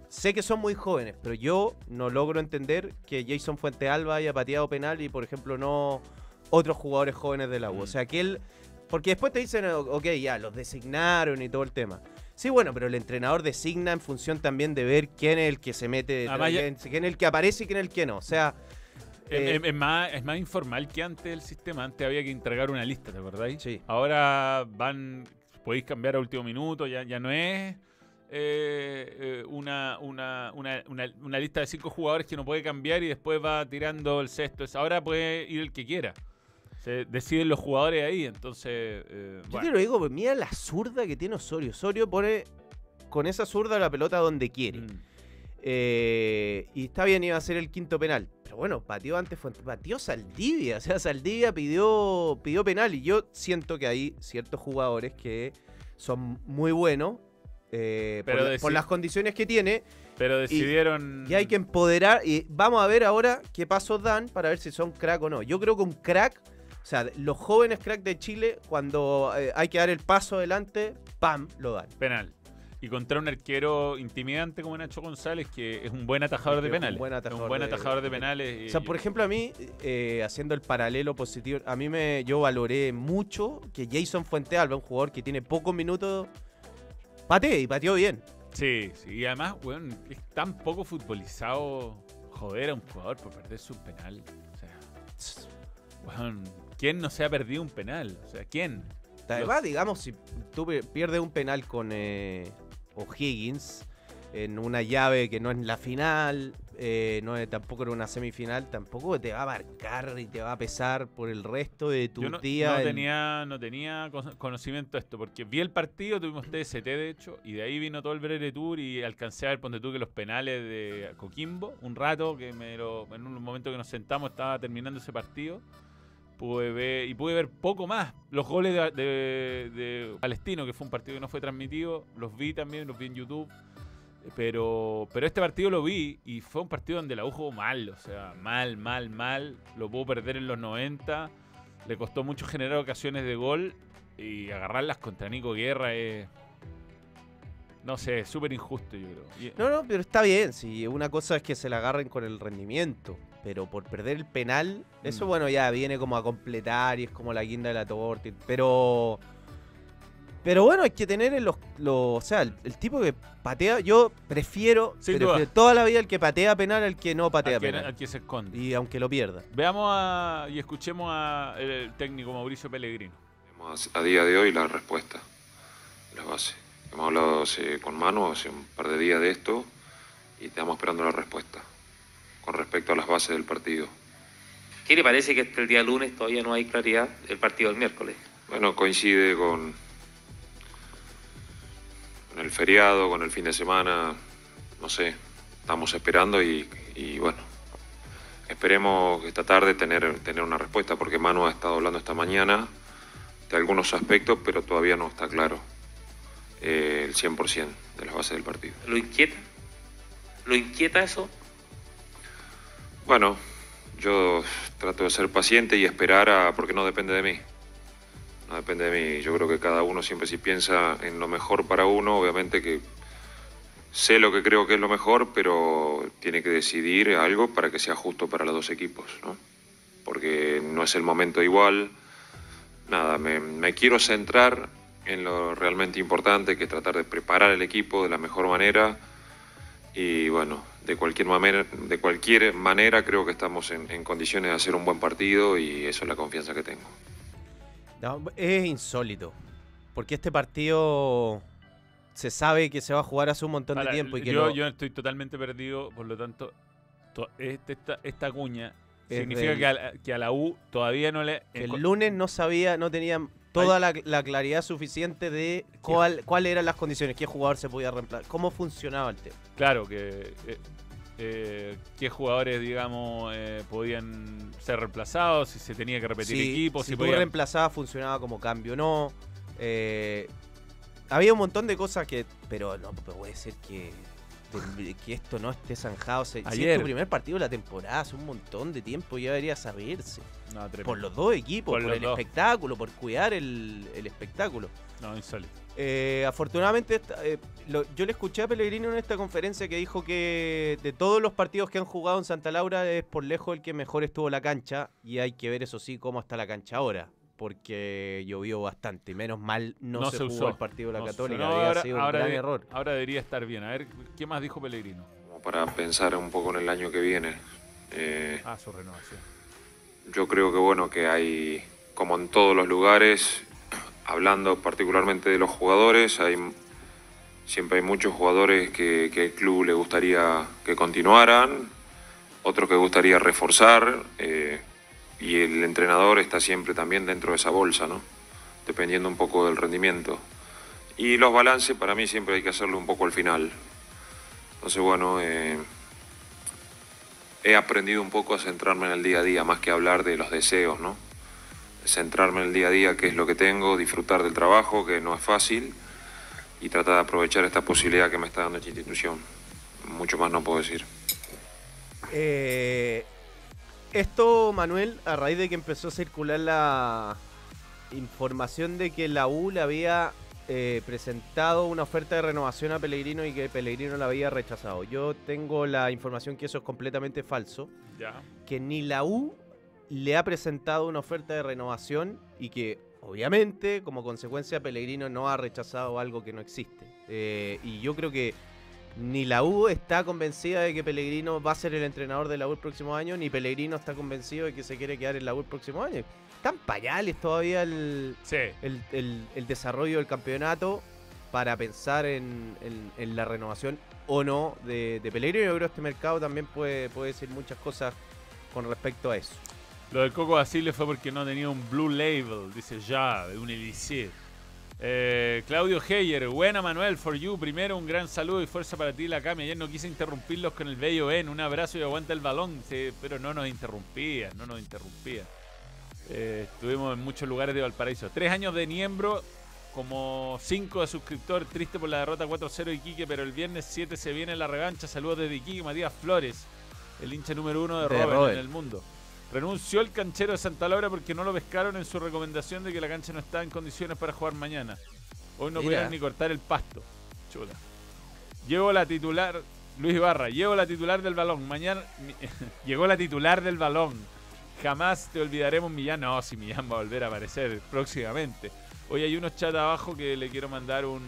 sé que son muy jóvenes, pero yo no logro entender que Jason Fuente Alba haya pateado penal y, por ejemplo, no otros jugadores jóvenes de la U. O Mm. sea, que él, porque después te dicen, "O- ok, ya, los designaron y todo el tema. Sí, bueno, pero el entrenador designa en función también de ver quién es el que se mete, quién, es el que aparece y quién es el que no. O sea, eh, es- es más, es más informal que antes el sistema. Antes había que entregar una lista, ¿te acordáis? Sí. Ahora van, podéis cambiar a último minuto, ya, ya no es eh, eh, una, una, una, una- una lista de cinco jugadores que no puede cambiar y después va tirando el sexto. Ahora puede ir el que quiera. Se deciden los jugadores ahí, entonces... Yo bueno. te lo digo, pues mira la zurda que tiene Osorio. Osorio pone con esa zurda la pelota donde quiere. Mm. Y está bien, iba a ser el quinto penal. Pero bueno, pateó antes, fue, pateó Saldivia. O sea, Saldivia pidió, pidió penal. Y yo siento que hay ciertos jugadores que son muy buenos. eh, por, Pero por las condiciones que tiene. Pero decidieron... Y hay que empoderar. Y vamos a ver ahora qué pasos dan para ver si son crack o no. Yo creo que un crack. O sea, los jóvenes crack de Chile, cuando eh, hay que dar el paso adelante, ¡pam! lo dan. penal. Y contra un arquero intimidante como Nacho González, que es un buen atajador de un penales. buen Es atajador un buen atajador de de- penales. O sea, por ejemplo, a mí, eh, haciendo el paralelo positivo, a mí me yo valoré mucho que Jason Fuentealba, un jugador que tiene pocos minutos, patee y pateó bien. Sí, sí. Y además, weón, es tan poco futbolizado joder a un jugador por perderse un penal. O sea, weón, ¿quién no se ha perdido un penal? O sea, ¿quién? Además, digamos, si tú pierdes un penal con eh, O'Higgins en una llave que no es la final, eh, no es tampoco en una semifinal, tampoco te va a marcar y te va a pesar por el resto de Yo no, días. no en- tenía, no tenía co- conocimiento de esto, porque vi el partido, tuvimos TST de hecho, y de ahí vino todo el Breve Tour y alcancé a ver, ponte tú, que los penales de Coquimbo, un rato, que me lo, en un momento que nos sentamos estaba terminando ese partido, pude ver, y pude ver poco más. Los goles de, de- Palestino, que fue un partido que no fue transmitido, los vi también, los vi en YouTube. Pero, pero este partido lo vi y fue un partido donde la U jugó mal, o sea, mal, mal, mal. Lo pudo perder en los 90. Le costó mucho generar ocasiones de gol y agarrarlas contra Nico Guerra es. No sé, súper injusto, yo creo. No, no, pero está bien. Si una cosa es que se la agarren con el rendimiento, pero por perder el penal, eso Mm. bueno ya viene como a completar y es como la guinda de la torta. Pero, pero bueno, hay que tener en los, los- o sea, el, el tipo que patea, yo prefiero, toda la vida el que patea penal al que no patea al, que, penal. al que se esconde. Y aunque lo pierda. Veamos a- y escuchemos al técnico Mauricio Pellegrino. A día de hoy la respuesta, la base. Hemos hablado hace- con Manu hace un par de días de esto y estamos esperando la respuesta con respecto a las bases del partido. ¿Qué le parece que hasta el día lunes todavía no hay claridad del partido del miércoles? Bueno, coincide con, con el feriado, con el fin de semana, no sé, estamos esperando y, y bueno, esperemos esta tarde tener, tener una respuesta porque Manu ha estado hablando esta mañana de algunos aspectos, pero todavía no está claro eh, el 100% de las bases del partido. ¿Lo inquieta? ¿Lo inquieta eso? Bueno, yo trato de ser paciente y esperar a, porque no depende de mí. No depende de mí. Yo creo que cada uno siempre si piensa en lo mejor para uno, obviamente que sé lo que creo que es lo mejor, pero tiene que decidir algo para que sea justo para los dos equipos, ¿no? Porque no es el momento igual. Nada, me, me quiero centrar en lo realmente importante, que es tratar de preparar el equipo de la mejor manera y bueno, de cualquier manera, de cualquier manera creo que estamos en, en condiciones de hacer un buen partido y eso es la confianza que tengo. No, es insólito. Porque este partido se sabe que se va a jugar hace un montón de tiempo y que yo, lo- yo estoy totalmente perdido, por lo tanto, to- este- esta, esta cuña significa del- que a, la, que a la U todavía no le... el lunes no sabía, no tenían toda la, la claridad suficiente de cuál, cuáles eran las condiciones, qué jugador se podía reemplazar, cómo funcionaba el tema. Claro, que eh, eh, qué jugadores, digamos, eh, podían ser reemplazados, si se tenía que repetir si, equipos, si si podían- funcionaba como cambio o no. Eh, había un montón de cosas que. Pero no puede ser que, que esto no esté zanjado. Si es Ayer. tu primer partido de la temporada, hace un montón de tiempo ya debería saberse. No. Por los dos equipos, Por el dos. espectáculo, por cuidar el, el espectáculo. No, insólito. Eh, afortunadamente, esta- eh, lo- yo le escuché a Pellegrino en esta conferencia que dijo que de todos los partidos que han jugado en Santa Laura es por lejos el que mejor estuvo la cancha y hay que ver eso sí cómo está la cancha ahora. Porque llovió bastante. Menos mal no, se, jugó usó. el partido de la No. Católica. Ahora, sido un ahora gran de- error. ahora debería estar bien. A ver, ¿qué más dijo Pellegrino? Como para pensar un poco en el año que viene. Eh, Ah, su renovación. Yo creo que bueno que hay, como en todos los lugares, hablando particularmente de los jugadores, hay siempre hay muchos jugadores que, que el club le gustaría que continuaran, otros que gustaría reforzar, eh, y el entrenador está siempre también dentro de esa bolsa, ¿no? Dependiendo un poco del rendimiento. Y los balances para mí siempre hay que hacerlo un poco al final. Entonces, bueno, eh, he aprendido un poco a centrarme en el día a día, más que hablar de los deseos, ¿no? Centrarme en el día a día, qué es lo que tengo, disfrutar del trabajo, que no es fácil, y tratar de aprovechar esta posibilidad que me está dando esta institución. Mucho más no puedo decir. Eh, esto, Manuel, a raíz de que empezó a circular la información de que la U le había eh, presentado una oferta de renovación a Pellegrino y que Pellegrino la había rechazado. Yo tengo la información que eso es completamente falso, Ya. que ni la U le ha presentado una oferta de renovación y que obviamente como consecuencia Pellegrino no ha rechazado algo que no existe. Eh, y yo creo que ni la U está convencida de que Pellegrino va a ser el entrenador de la U el próximo año, ni Pellegrino está convencido de que se quiere quedar en la U el próximo año. Están pañales todavía el, Sí. el, el- el desarrollo del campeonato para pensar en, en- en la renovación o no de, de Pellegrino. Yo creo que este mercado también puede, puede decir muchas cosas con respecto a eso. Lo del Coco Basile fue porque no tenía un Blue Label, dice ya, de un elixir. Eh, Claudio Heyer, buena Manuel, for you. Primero, un gran saludo y fuerza para ti, la Cami. Ayer no quise interrumpirlos con el bello Ben. Un abrazo y aguanta el balón. Sí, pero no nos interrumpía, no nos interrumpía. Eh, estuvimos en muchos lugares de Valparaíso. Tres años de Niembro, como cinco de suscriptor. Triste por la derrota 4-0 de Iquique, pero el viernes 7 se viene la revancha. Saludos desde Iquique, Matías Flores, el hincha número uno de, De Robert, Robert. en el mundo. Renunció el canchero de Santa Laura porque no lo pescaron en su recomendación de que la cancha no está en condiciones para jugar mañana. Hoy no pudieron ni cortar el pasto. Chuta. Llevo la titular, Luis Barra, llevo la titular del balón. Mañana llegó la titular del balón. Jamás te olvidaremos Millán. No, si Millán va a volver a aparecer próximamente. Hoy hay unos chats abajo que le quiero mandar un,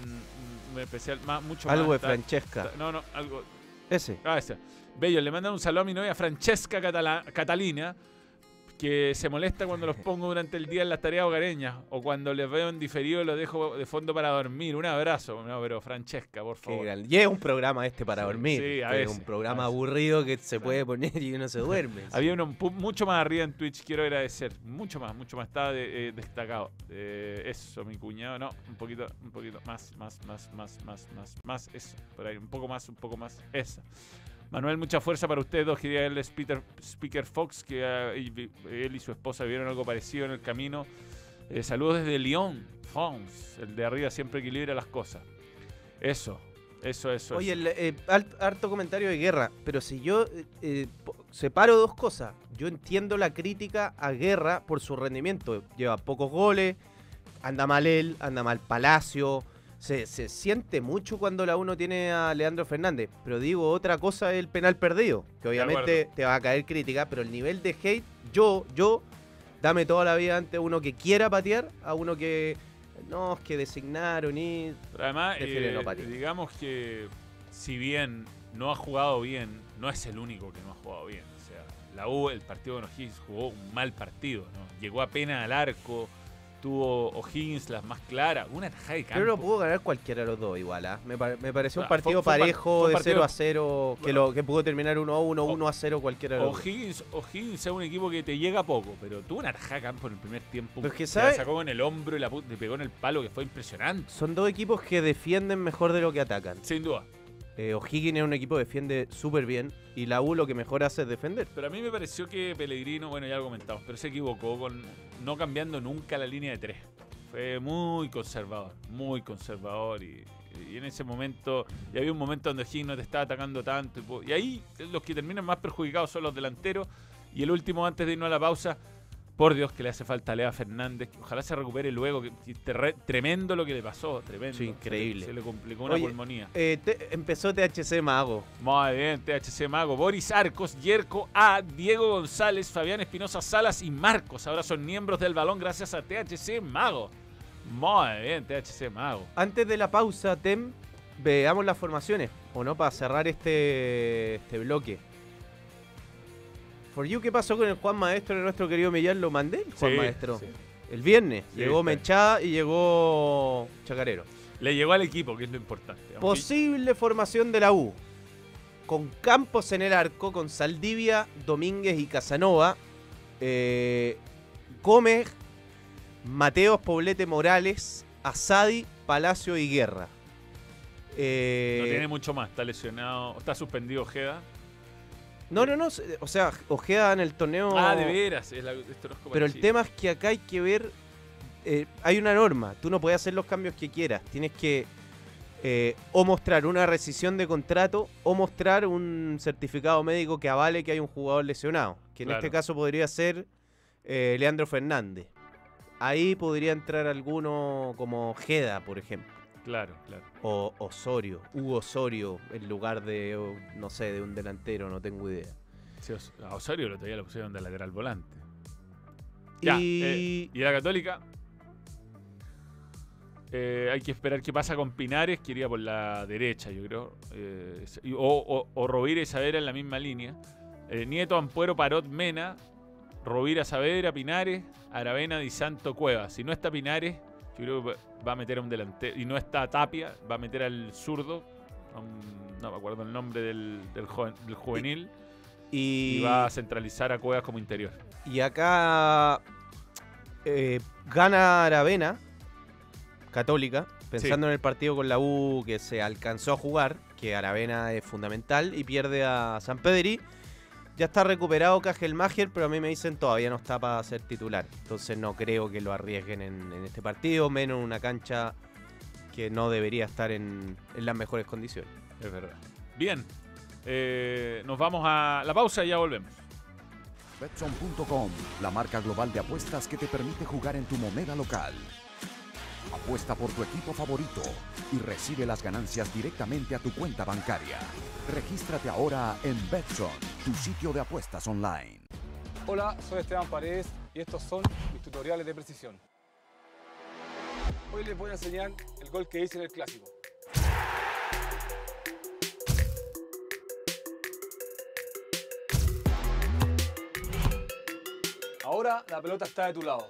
un especial, más, mucho más. Algo de Está- Francesca. No, no, algo. Ese. Ah, ese. Bello, le mandan un saludo a mi novia Francesca Catalina, que se molesta cuando los pongo durante el día en las tareas hogareñas o cuando les veo en diferido y los dejo de fondo para dormir. Un abrazo. No, pero Francesca, por favor. Y es un programa este para Sí, dormir. sí, a Este es veces, un programa veces. aburrido que se puede poner y uno se duerme. Había uno mucho más arriba en Twitch, quiero agradecer. Mucho más, mucho más. Estaba de- eh, destacado. Eh, eso, mi cuñado. No, un poquito, un poquito más, más, más, más, más, más, más. Eso, por ahí. Un poco más, un poco más. Esa. Manuel, mucha fuerza para ustedes dos. Quería darle Peter, Speaker Fox, que ah, él y su esposa vieron algo parecido en el camino. Eh, saludos desde Lyon, France. El de arriba siempre equilibra las cosas. Eso, eso, eso. Oye, eso. el, eh, harto comentario de guerra, pero si yo eh, separo dos cosas, yo entiendo la crítica a guerra por su rendimiento. Lleva pocos goles, anda mal él, anda mal Palacio. Se, se siente mucho cuando la uno tiene a Leandro Fernández. Pero digo, otra cosa es el penal perdido. Que obviamente te va a caer crítica, pero el nivel de hate, yo, yo, dame toda la vida ante uno que quiera patear a uno que. No, es que designaron y. Pero además, eh, no digamos que si bien no ha jugado bien, no es el único que no ha jugado bien. O sea, la U, el partido con O'Higgins jugó un mal partido, ¿no? Llegó apenas al arco, tuvo O'Higgins las más claras. Una tajada de campo. Pero lo pudo ganar cualquiera de los dos igual, ¿ah? me, pare- me pareció un partido fue parejo fue un de partido- 0 a 0, que, Bueno. lo, que pudo terminar 1 a 1, 1 a 0 cualquiera de los dos. O'Higgins, O'Higgins es un equipo que te llega poco, pero tuvo una tajada de campo en el primer tiempo. Pero la sacó en el hombro y la le pegó en el palo, que fue impresionante. Son dos equipos que defienden mejor de lo que atacan. Sin duda. Eh, O'Higgins es un equipo que defiende súper bien y la U lo que mejor hace es defender. Pero a mí me pareció que Pellegrino, bueno, ya lo comentamos, pero se equivocó con no cambiando nunca la línea de tres. Fue muy conservador, muy conservador y, en ese momento, y había un momento donde O'Higgins no te estaba atacando tanto. Y, y ahí los que terminan más perjudicados son los delanteros. Y el último, antes de irnos a la pausa, por Dios que le hace falta a Lea Fernández, que ojalá se recupere luego, que, tremendo lo que le pasó, tremendo. Sí, increíble. Se le, se le complicó una Oye, pulmonía. Eh, te- empezó THC Mago. Muy bien, THC Mago, Boris Arcos, Yerko A, Diego González, Fabián Espinosa Salas y Marcos. Ahora son miembros del balón gracias a THC Mago. Muy bien, THC Mago. Antes de la pausa, Tem, veamos las formaciones, ¿o no? Para cerrar este, este bloque. For You, ¿qué pasó con el Juan Maestro de nuestro querido Millán? ¿Lo mandé, el Juan Sí, Maestro? sí. El viernes. Sí, llegó. Menchada y llegó Chacarero. Le llegó al equipo, que es lo importante. Aunque- Posible formación de la U. Con Campos en el arco, con Saldivia, Domínguez y Casanova. Eh, Gómez, Mateos, Poblete, Morales, Asadi, Palacio y Guerra. Eh, no tiene mucho más, está lesionado, está suspendido Ojeda. No, no, no, O sea, Ojeda en el torneo. Ah, de veras, es la, esto no es Copa Pero el tema es que acá hay que ver. eh, hay una norma. Tú no puedes hacer los cambios que quieras. Tienes que eh, o mostrar una rescisión de contrato o mostrar un certificado médico que avale que hay un jugador lesionado. Que en Claro. este caso podría ser eh, Leandro Fernández. Ahí podría entrar alguno como Ojeda, por ejemplo. Claro, claro. O Osorio, Hugo Osorio, en lugar de, no sé, de un delantero, no tengo idea. Sí, Os- a Osorio lo todavía lo pusieron de lateral volante. Ya, y eh, y la Católica. eh, hay que esperar qué pasa con Pinares, que iría por la derecha, yo creo. eh, o, o, o Rovira y Saavedra en la misma línea. Nieto, Ampuero, Parot, Mena. Rovira, Saavedra, Pinares, Aravena, Di Santo, Cueva. Si no está Pinares, yo creo que va- a meter a un delantero. Y no está Tapia, va a meter al zurdo. un- no me acuerdo el nombre del, del, joven- del juvenil. y, Y va a centralizar a Cuevas como interior. Y acá eh, gana Aravena, Católica, pensando en el partido con la U que se alcanzó a jugar, que Aravena es fundamental, y pierde a San Pedri. Ya está recuperado Cajelmacher, pero a mí me dicen todavía no está para ser titular. Entonces no creo que lo arriesguen en, en este partido, menos en una cancha que no debería estar en, en las mejores condiciones. Es verdad. Bien. eh, nos vamos a la pausa y ya volvemos. Betson.com, la marca global de apuestas que te permite jugar en tu moneda local. Apuesta por tu equipo favorito y recibe las ganancias directamente a tu cuenta bancaria. Regístrate ahora en Betson, tu sitio de apuestas online. Hola, soy Esteban Paredes y estos son mis tutoriales de precisión. Hoy les voy a enseñar el gol que hice en el clásico. Ahora la pelota está de tu lado.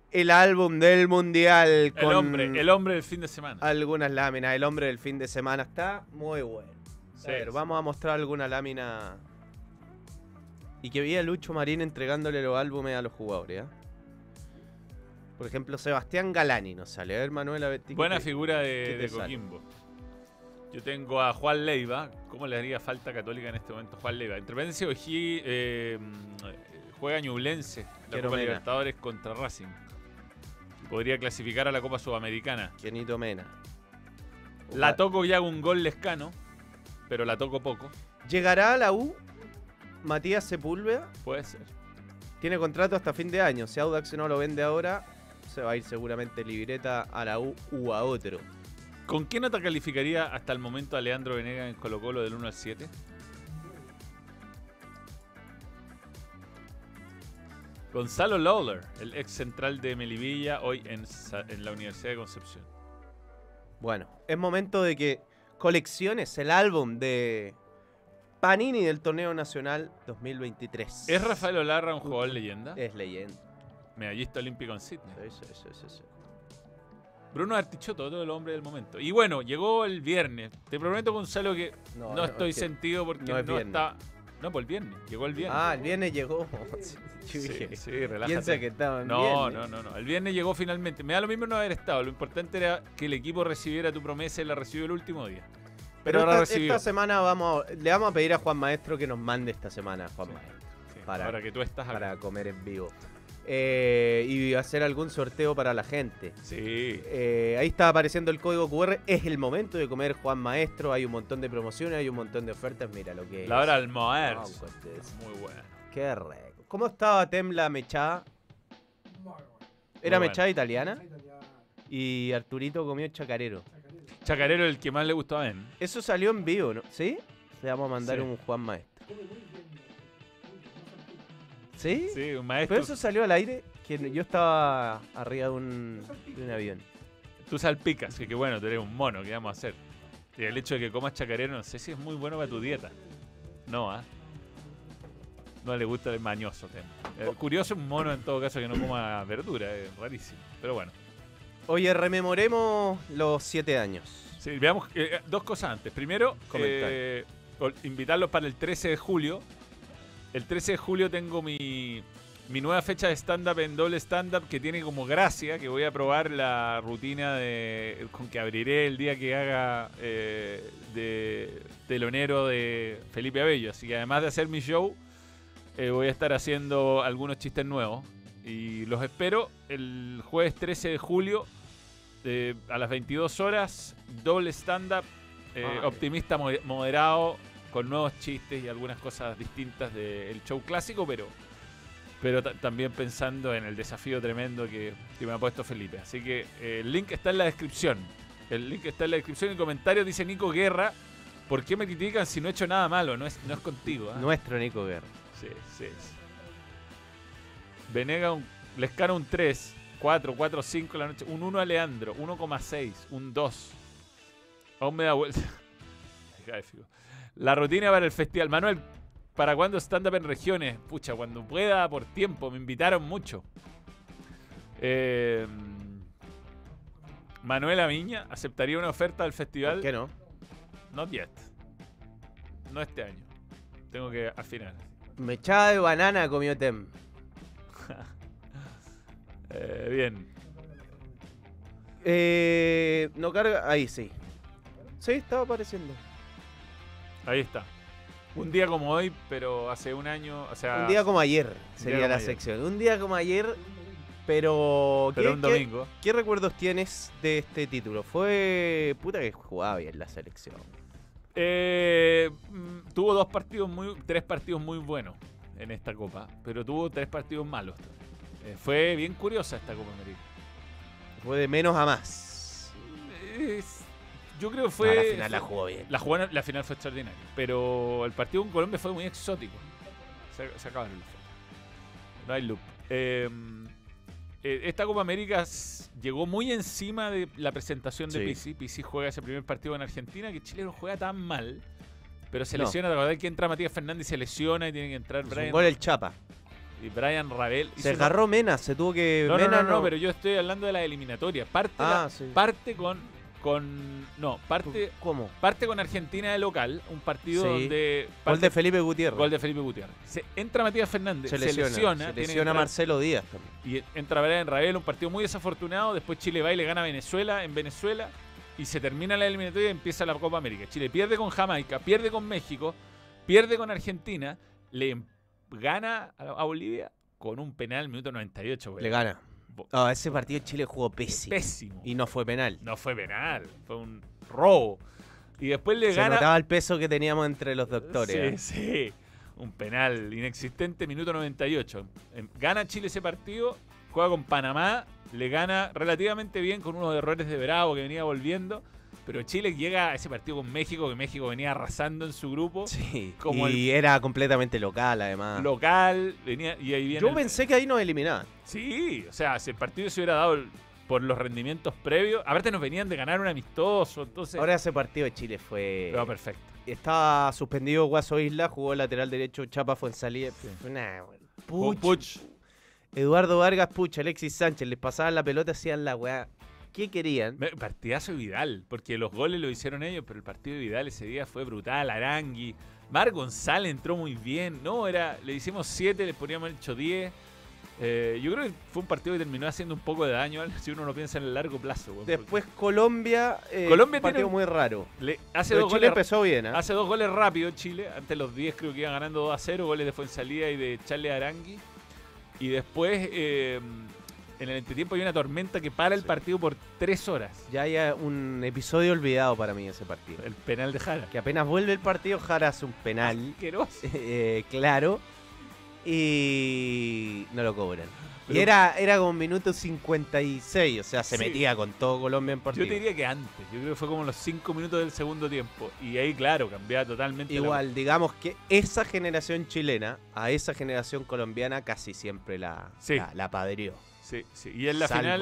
el álbum del mundial con El hombre, el hombre del fin de semana. algunas láminas. El hombre del fin de semana está muy bueno. Sí, a ver, sí. vamos a mostrar alguna lámina. Y que vi a Lucho Marín entregándole los álbumes a los jugadores. ¿ah? Por ejemplo, Sebastián Galani nos sale. A ver, Manuel, a ver. ¿qué Buena te- figura de, sale? Coquimbo. Yo tengo a Juan Leiva. ¿Cómo le haría falta Católica en este momento? Juan Leiva. Independencia de Ojí eh, mm, juega Ñublense. La Copa. Libertadores contra Racing. Podría clasificar a la Copa Sudamericana. Kenito Mena. La toco y hago un gol lescano, pero la toco poco. ¿Llegará a la U Matías Sepúlveda? Puede ser. Tiene contrato hasta fin de año. Si Audax no lo vende ahora, se va a ir seguramente libreta a la U u a otro. ¿Con qué nota calificaría hasta el momento a Leandro Venegas en Colo Colo del 1 al 7? Gonzalo Lawler, el ex central de Melivilla, hoy en, la Universidad de Concepción. Bueno, es momento de que colecciones el álbum de Panini del Torneo Nacional 2023. ¿Es Rafael Olarra un jugador leyenda? Es leyenda. Medallista olímpico en Sydney. Sí, sí, sí, sí, sí. Bruno Artichoto, todo el hombre del momento. Y bueno, llegó el viernes. Te prometo, Gonzalo, que No, estoy sentido porque no es está. No, pues el viernes. Llegó el viernes. Ah, el viernes llegó. Yo Sí, dije, sí, relájate. Piensa que estaba en No, viernes. no, no, no. El viernes llegó finalmente. Me da lo mismo no haber estado. Lo importante era que el equipo recibiera tu promesa y la recibió el último día. Pero ahora esta, recibió. esta semana vamos, a- le vamos a pedir a Juan Maestro que nos mande esta semana, Juan Sí, Maestro, sí, para- que tú estás acá. para comer en vivo. Eh, y hacer algún sorteo para la gente. Sí. Eh, ahí está apareciendo el código QR. Es el momento de comer Juan Maestro. Hay un montón de promociones, hay un montón de ofertas. Mira lo que La es. hora del ustedes. Muy buena. Qué rico. ¿Cómo estaba Temla mechada? ¿Era Muy mechada italiana? Y Arturito comió chacarero. Chacarero, el que más le gustó a Ben. Eso salió en vivo, ¿no? ¿Sí? Le vamos a mandar Sí. un Juan Maestro. ¿Sí? Sí, un maestro. Pero eso salió al aire, que yo estaba arriba de un, de un avión. Tú salpicas, que, que bueno, tú eres un mono, ¿qué vamos a hacer? Y el hecho de que comas chacarero, no sé si es muy bueno para tu dieta. No, ¿ah? No le gusta el mañoso. Tem. Eh, curioso un mono en todo caso que no coma verdura, es rarísimo. Pero bueno. Oye, rememoremos los siete años. Sí, veamos eh, dos cosas antes. Primero, eh, invitarlos para el 13 de julio. El 13 de julio tengo mi, mi nueva fecha de stand-up en doble stand-up que tiene como gracia que voy a probar la rutina de, con que abriré el día que haga eh, de telonero de Felipe Abello. Así que además de hacer mi show, eh, voy a estar haciendo algunos chistes nuevos. Y los espero el jueves 13 de julio eh, a las 22 horas, doble stand-up, eh, Ay. optimista mo- moderado, con nuevos chistes y algunas cosas distintas del show clásico, pero, pero ta- también pensando en el desafío tremendo que, que me ha puesto Felipe. Así que el link está en la descripción. El link está en la descripción y en comentarios dice Nico Guerra. ¿Por qué me critican si no he hecho nada malo? No es, no es contigo. ¿ah? Nuestro Nico Guerra. Sí, sí. Venega, un, Lescano un 3, 4, 4, 5 la noche, un 1 a Leandro, 1,6, un 2. Aún me da vuelta. La rutina para el festival. Manuel, ¿para cuándo stand-up en regiones? Pucha, cuando pueda, por tiempo. Me invitaron mucho. Eh, Manuela Viña aceptaría una oferta del festival. ¿Por qué no? Not yet. No este año. Tengo que afinar. Mechada de banana comió Tem. Eh, bien. Eh, no carga. Ahí sí. Sí, estaba apareciendo. Ahí está. Un día como hoy, pero hace un año. O sea, Un día como ayer sería como la ayer. sección. Un día como ayer, pero. Pero ¿qué- un qué- domingo. ¿Qué recuerdos tienes de este título? Fue. Puta que jugaba bien la selección. Eh, mm, tuvo dos partidos muy. Tres partidos muy buenos en esta copa. Pero tuvo tres partidos malos. Eh, fue bien curiosa esta Copa América. Fue de menos a más. Es- yo creo que fue. No, la final la jugó bien. La, jugó- la final fue extraordinaria. Pero el partido con Colombia fue muy exótico. Se, se acabaron fotos. No hay loop. Eh, eh, esta Copa América llegó muy encima de la presentación de Sí. Pizzi juega ese primer partido en Argentina que Chile no juega tan mal. Pero se No. lesiona, ¿te acordás que entra Matías Fernández y se lesiona y tiene que entrar un Brian, gol el Chapa. y Brian Ravel? Se Hizo una- agarró Mena, se tuvo que. no, no, Mena no, no, pero yo estoy hablando de la eliminatoria. Parte, Ah, la- sí. parte con con. No, parte, ¿Cómo? parte con Argentina de local, un partido Sí. donde. Gol de Felipe Gutiérrez. Gol de Felipe Gutiérrez. Se, entra Matías Fernández, se se lesiona. se lesiona Marcelo Díaz también. y entra Brian Ravel, un partido muy desafortunado. Después Chile va y le gana a Venezuela en Venezuela. Y se termina la eliminatoria y empieza la Copa América. Chile pierde con Jamaica, pierde con México, pierde con Argentina, le em- gana a, a Bolivia con un penal minuto 98. güey. Le gana. Bo- Ah, ese partido Chile jugó pésimo. Pésimo. Y no fue penal. No fue penal, fue un robo. Y después le Se gana. notaba el peso que teníamos entre los doctores. ¿eh? Sí, sí. Un penal inexistente, minuto 98. Em, Gana Chile ese partido, juega con Panamá, le gana relativamente bien con unos errores de Bravo que venía volviendo. Pero Chile llega a ese partido con México, que México venía arrasando en su grupo. Sí. Como y era completamente local, además. Local, venía y ahí viene. Yo el- pensé que ahí nos eliminaban. Sí, o sea, si el partido se hubiera dado por los rendimientos previos. Aparte nos venían de ganar un amistoso, entonces. Ahora ese partido de Chile fue. Pero perfecto. Estaba suspendido Guaso Isla, jugó lateral derecho, Chapa fue en salida. Nah, bueno. Jugó Puch, Puch. Eduardo Vargas, Puch, Alexis Sánchez, les pasaban la pelota, hacían la weá. ¿Qué querían? Partidazo de Vidal, porque los goles lo hicieron ellos, pero el partido de Vidal ese día fue brutal. Arangui, Mar González entró muy bien. No, era, le hicimos 7, le poníamos el 8 10. Eh, yo creo que fue un partido que terminó haciendo un poco de daño si uno lo piensa en el largo plazo. Después Colombia, eh, Colombia un partido tiene- muy raro. le- hace, Pero dos Chile goles, empezó bien, ¿ah? hace dos goles rápido Chile. Antes los 10 creo que iba ganando 2 a 0. Goles de Fuensalida y de Charles Arangui. Y después, eh, en el entretiempo, hay una tormenta que para el partido por 3 horas. Ya hay eh, un episodio olvidado para mí ese partido. El penal de Jara. Que apenas vuelve el partido, Jara hace un penal, eh, claro, y no lo cobran. Y era, era como minuto 56, o sea, se Sí. metía con todo Colombia en partido. Yo te diría que antes, yo creo que fue como los 5 minutos del segundo tiempo. Y ahí, claro, cambiaba totalmente. la- Igual, digamos que esa generación chilena a esa generación colombiana casi siempre la, Sí. la, la padrió. Sí, sí. Y en la final,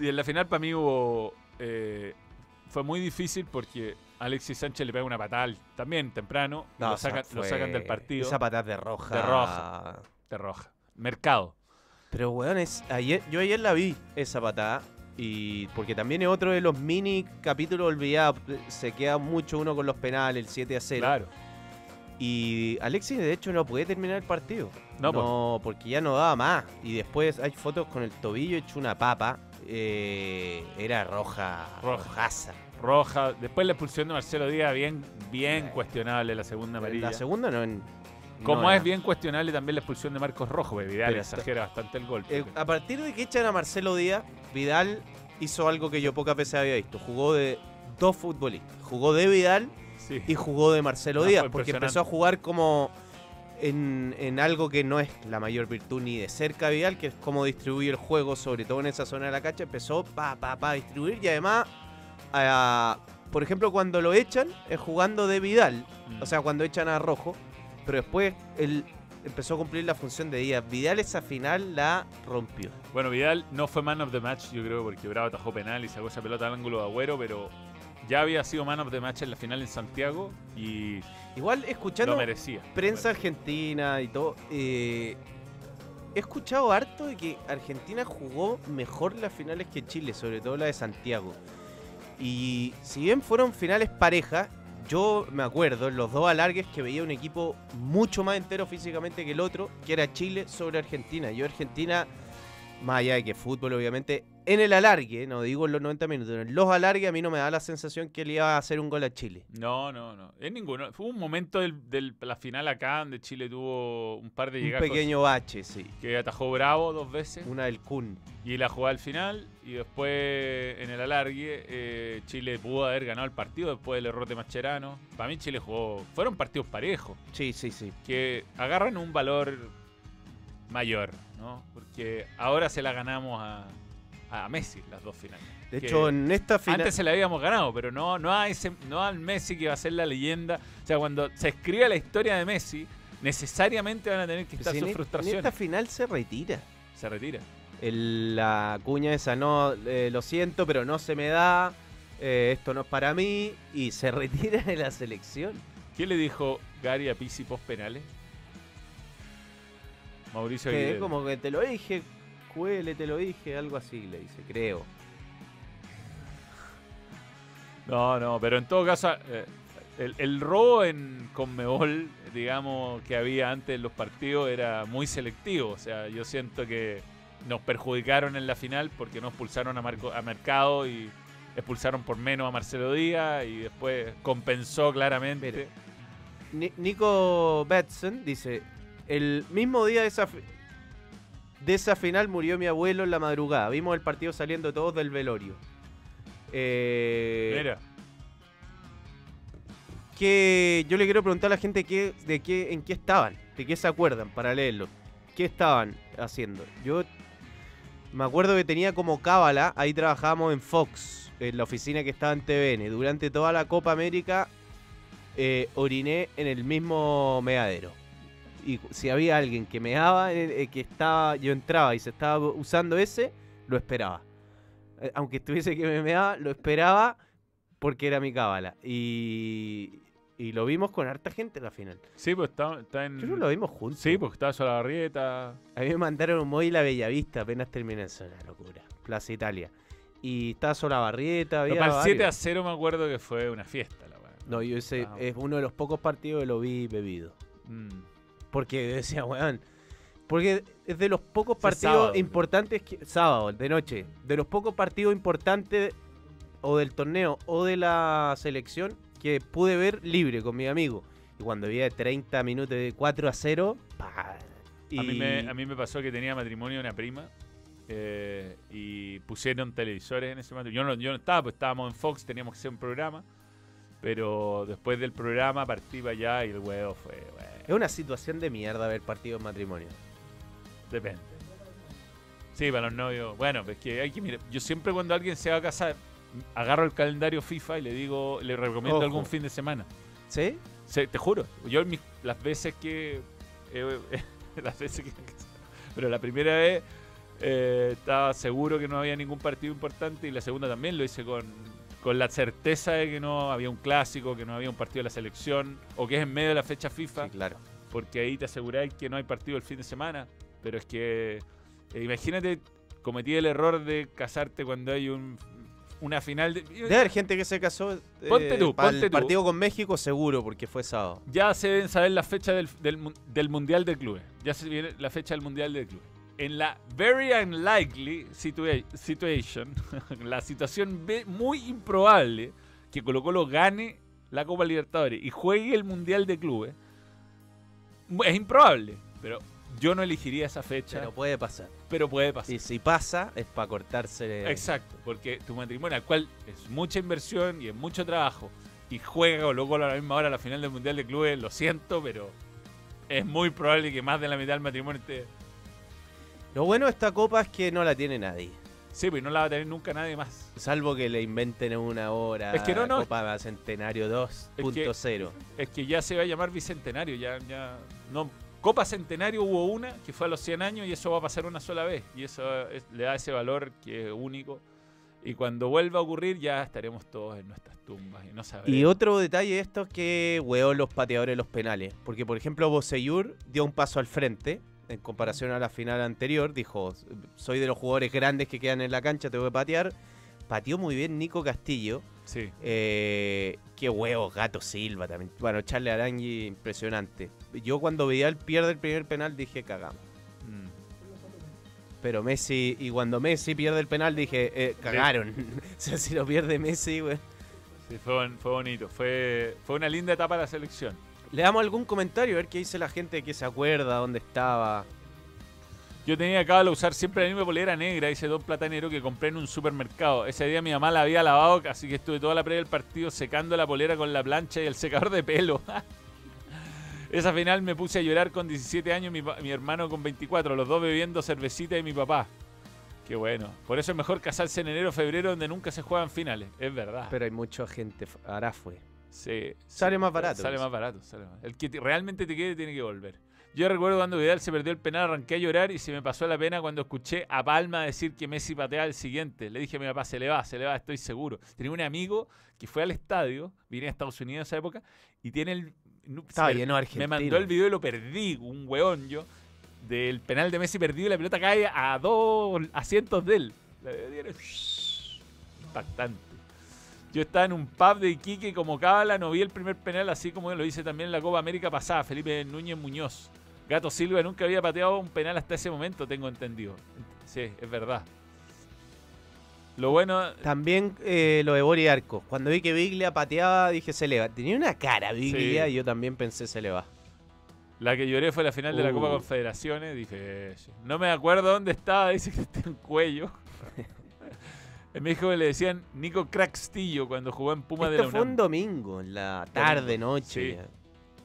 y en la final para mí hubo. eh, fue muy difícil porque Alexis Sánchez le pega una patada también temprano. No, lo, sacan, lo fue- sacan del partido. Esa patada de roja. De roja. De roja. Mercado. Pero, weón, es, ayer, yo ayer la vi, esa patada. Y porque también es otro de los mini capítulos olvidados. Se queda mucho uno con los penales, el 7 a 0. Claro. Y Alexis, de hecho, no puede terminar el partido. No, pues. Porque ya no daba más. Y después hay fotos con el tobillo hecho una papa. Eh, era roja. Roja. Rojaza. Roja. Después la expulsión de Marcelo Díaz, bien, bien cuestionable la segunda amarilla. La segunda no. en- Como no es bien cuestionable también la expulsión de Marcos Rojo, porque Vidal exagera bastante el golpe. Eh, a partir de que echan a Marcelo Díaz, Vidal hizo algo que yo pocas veces había visto. Jugó de dos futbolistas. Jugó de Vidal Sí. y jugó de Marcelo Ah, Díaz, porque empezó a jugar como en, en algo que no es la mayor virtud ni de cerca Vidal, que es cómo distribuir el juego, sobre todo en esa zona de la cancha. Empezó pa, pa, pa, a distribuir y además, a- por ejemplo, cuando lo echan, es jugando de Vidal, Mm. o sea, cuando echan a Rojo, pero después él empezó a cumplir la función de Díaz. Vidal esa final la rompió. Bueno, Vidal no fue man of the match, yo creo, porque Bravo atajó penal y sacó esa pelota al ángulo de Agüero, pero ya había sido man of the match en la final en Santiago y Igual escuchando lo merecía. prensa argentina y todo, eh, he escuchado harto de que Argentina jugó mejor las finales que Chile, sobre todo la de Santiago. Y si bien fueron finales parejas, yo me acuerdo en los dos alargues que veía un equipo mucho más entero físicamente que el otro, que era Chile sobre Argentina. Yo Argentina, más allá de que fútbol obviamente, en el alargue, no digo en los 90 minutos, en los alargues a mí no me da la sensación que le iba a hacer un gol a Chile. No, no, no. En ninguno. Fue un momento de la final acá donde Chile tuvo un par de Un llegadas pequeño bache, sí. que atajó Bravo dos veces Una del Kun. y la jugada al final y después en el alargue eh, Chile pudo haber ganado el partido después del error de Mascherano. Para mí Chile jugó... Fueron partidos parejos. Sí, sí, sí. que agarran un valor mayor, ¿no? Porque ahora se la ganamos a, a Messi las dos finales. De hecho, en esta final. Antes se la habíamos ganado, pero no, no, a ese, no al Messi que va a ser la leyenda. O sea, cuando se escribe la historia de Messi, necesariamente van a tener que estar si en, sus en frustraciones. esta final se retira. Se retira. El- la cuña esa, no, eh, lo siento, pero no se me da. eh, esto no es para mí. Y se retira de la selección. ¿Qué le dijo Gary a Pizzi post penales? Mauricio Aguilera. como que te lo dije, Cuele, te lo dije, algo así le dice, creo. No, no, pero en todo caso, eh, el, el robo en Conmebol, digamos, que había antes en los partidos era muy selectivo. O sea, yo siento que nos perjudicaron en la final porque nos expulsaron a, Marco- a Mercado y expulsaron por menos a Marcelo Díaz y después compensó claramente. Ni- Nico Betson dice, el mismo día de esa, de esa final murió mi abuelo en la madrugada. Vimos el partido saliendo todos del velorio. Eh, Mira, que yo le quiero preguntar a la gente qué, de qué, en qué estaban, de qué se acuerdan para leerlo. ¿Qué estaban haciendo? Yo me acuerdo que tenía como cábala, ahí trabajábamos en Fox, en la oficina que estaba en TVN. Durante toda la Copa América eh, oriné en el mismo meadero. Y si había alguien que meaba, eh, eh, que estaba, yo entraba y se estaba usando ese, lo esperaba. Eh, aunque estuviese que me meaba, lo esperaba porque era mi cábala. Y, y lo vimos con harta gente en la final. sí, pues está, está en. Creo que lo vimos juntos. Sí, porque estaba Solabarrieta. A mí me mandaron un móvil a Bellavista apenas terminé eso, una locura. Plaza Italia. Y estaba Solabarrieta, había Para el 7 a varios. 0 me acuerdo que fue una fiesta. La weá. No, yo ese Ah. es uno de los pocos partidos que lo vi bebido. Mm. Porque decía, weón. Porque es de los pocos partidos sábado. importantes que. Sábado, de noche. De los pocos partidos importantes o del torneo o de la selección que pude ver libre con mi amigo. Y cuando había 30 minutos de 4 a 0, pa, y A, mí me, a mí me pasó que tenía matrimonio una prima eh, y pusieron televisores en ese matrimonio. Yo no, yo no estaba, pues estábamos en Fox, teníamos que hacer un programa. Pero después del programa partí para allá y el huevo fue, bueno, es una situación de mierda ver partidos en matrimonio. depende. Sí, para los novios. Bueno, pues que hay que mirar. Yo siempre cuando alguien se va a casar, agarro el calendario FIFA y le digo, le recomiendo Ojo. algún fin de semana. ¿Sí? Sí, te juro. Yo mis- las veces que. eh, las veces que. Pero la primera vez eh, estaba seguro que no había ningún partido importante y la segunda también lo hice con, con la certeza de que no había un clásico, que no había un partido de la selección o que es en medio de la fecha FIFA. Sí, claro. Porque ahí te aseguráis que no hay partido el fin de semana. Pero es que. eh, imagínate, cometí el error de casarte cuando hay un, una final de. Debe haber gente que se casó. eh, Ponte tú, para ponte el tú. partido con México, seguro, porque fue sábado. Ya se deben saber la fecha del, del, del Mundial de Clubes. Ya se viene la fecha del Mundial de Clubes. En la very unlikely situa- situation, la situación muy improbable que Colo Colo gane la Copa Libertadores y juegue el Mundial de Clubes, es improbable, pero yo no elegiría esa fecha, Pero puede pasar. pero puede pasar. Y si pasa, es para cortarse. Exacto, porque tu matrimonio, al cual es mucha inversión y es mucho trabajo, y juega Colo Colo a la misma hora la final del Mundial de Clubes, lo siento, pero es muy probable que más de la mitad del matrimonio esté... Lo bueno de esta copa es que no la tiene nadie. Sí, pues no la va a tener nunca nadie más. Salvo que le inventen en una hora. Es que no, no. Copa Centenario 2.0. Es que ya se va a llamar Bicentenario, ya, ya... No, Copa Centenario hubo una, que fue a los 100 años, y eso va a pasar una sola vez. Y eso es- le da ese valor que es único. Y cuando vuelva a ocurrir, ya estaremos todos en nuestras tumbas y no sabremos. Y otro detalle de esto es que hueó los pateadores de los penales. Porque, por ejemplo, Boseyur dio un paso al frente en comparación a la final anterior. Dijo: Soy de los jugadores grandes que quedan en la cancha, tengo que patear. Pateó muy bien Nico Castillo. Sí. Eh, qué huevos, Gato Silva también. Bueno, Charles Arangui, impresionante. Yo cuando veía el pierde el primer penal dije: Cagamos. Mm. Pero Messi, y cuando Messi pierde el penal dije: eh, Cagaron. o sea, si lo pierde Messi, güey. Sí, fue, fue bonito. Fue, fue una linda etapa de la selección. Le damos algún comentario, a ver qué dice la gente que se acuerda, dónde estaba. Yo tenía acá de usar siempre la misma polera negra, dice Don Platanero, que compré en un supermercado. Ese día mi mamá la había lavado, así que estuve toda la previa del partido secando la polera con la plancha y el secador de pelo. Esa final me puse a llorar con 17 años, mi, hermano con 24, los dos bebiendo cervecita de mi papá. Qué bueno. Por eso es mejor casarse en enero o febrero donde nunca se juegan finales. Es verdad. Pero hay mucha gente, ahora fue. Sale más barato, Sale pues. más barato. sale más- El que te- realmente te quede tiene que volver. Yo recuerdo cuando Vidal se perdió el penal, arranqué a llorar y se me pasó la pena cuando escuché a Palma decir que Messi patea el siguiente. Le dije a mi papá, se le va, se le va, estoy seguro. Tenía un amigo que fue al estadio, vine a Estados Unidos en esa época, y tiene el... Estaba lleno de Me mandó el video y lo perdí, un weón yo, del penal de Messi perdido y la pelota cae a dos asientos de él. La- Impactante. Yo estaba en un pub de Iquique como cábala, no vi el primer penal, así como lo hice también en la Copa América pasada, Felipe Núñez Muñoz. Gato Silva nunca había pateado un penal hasta ese momento, tengo entendido. Sí, es verdad. Lo bueno, También eh, lo de Bori Arco. Cuando vi que Biglia pateaba, dije se le va. Tenía una cara Biglia Sí. y yo también pensé se le va. la que lloré fue la final de la Copa Uh. Confederaciones. Dije, no me acuerdo dónde estaba, dice Cristian Cuello. en México le decían Nico Crackstillo cuando jugó en Puma de Esto la fue un UNAM. domingo, en la tarde, noche. Sí.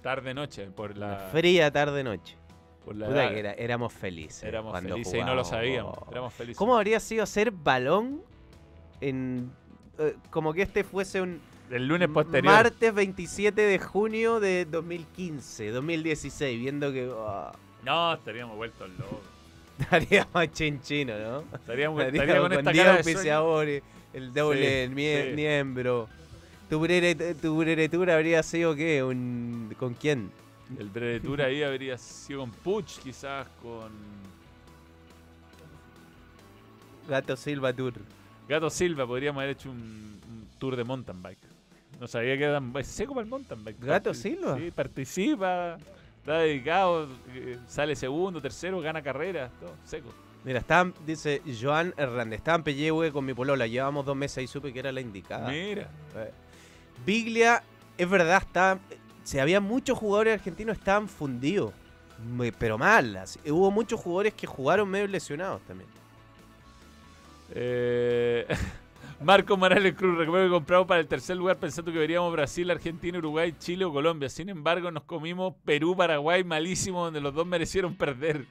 Tarde noche, por Una la... fría tarde noche. por la Puta que era- éramos felices. Éramos cuando felices y no lo sabíamos. Éramos felices. ¿Cómo habría sido hacer balón en. eh, como que este fuese un. El lunes posterior. Martes 27 de junio de 2015, 2016, viendo que. oh, No, estaríamos vueltos locos. Estaríamos chinchino, ¿no? Estaríamos, Estaríamos estaría con esta diez cara de sueño. auspiciadores, el doble Sí, el mie- sí. miembro. Tu, brere- tu breretura habría sido qué? Un, ¿Con quién? El brevetura ahí habría sido con Puch, quizás con Gato Silva Tour. Gato Silva. Podríamos haber hecho un, un tour de mountain bike. No sabía que era seco para el mountain bike. ¿Gato Parti- Silva? Sí, participa, está dedicado, eh, sale segundo, tercero, gana carreras, todo seco. Mira, estaban, dice Joan Hernández, estaba en Pellehue con mi polola, llevamos dos meses y supe que era la indicada. Mira, Eh, Biglia, es verdad, está, se había muchos jugadores argentinos estaban fundidos, pero mal. así. Hubo muchos jugadores que jugaron medio lesionados también. Eh, Marco Morales Cruz, recuerdo que compramos para el tercer lugar pensando que veríamos Brasil, Argentina, Uruguay, Chile o Colombia. Sin embargo, nos comimos Perú, Paraguay, malísimo, donde los dos merecieron perder.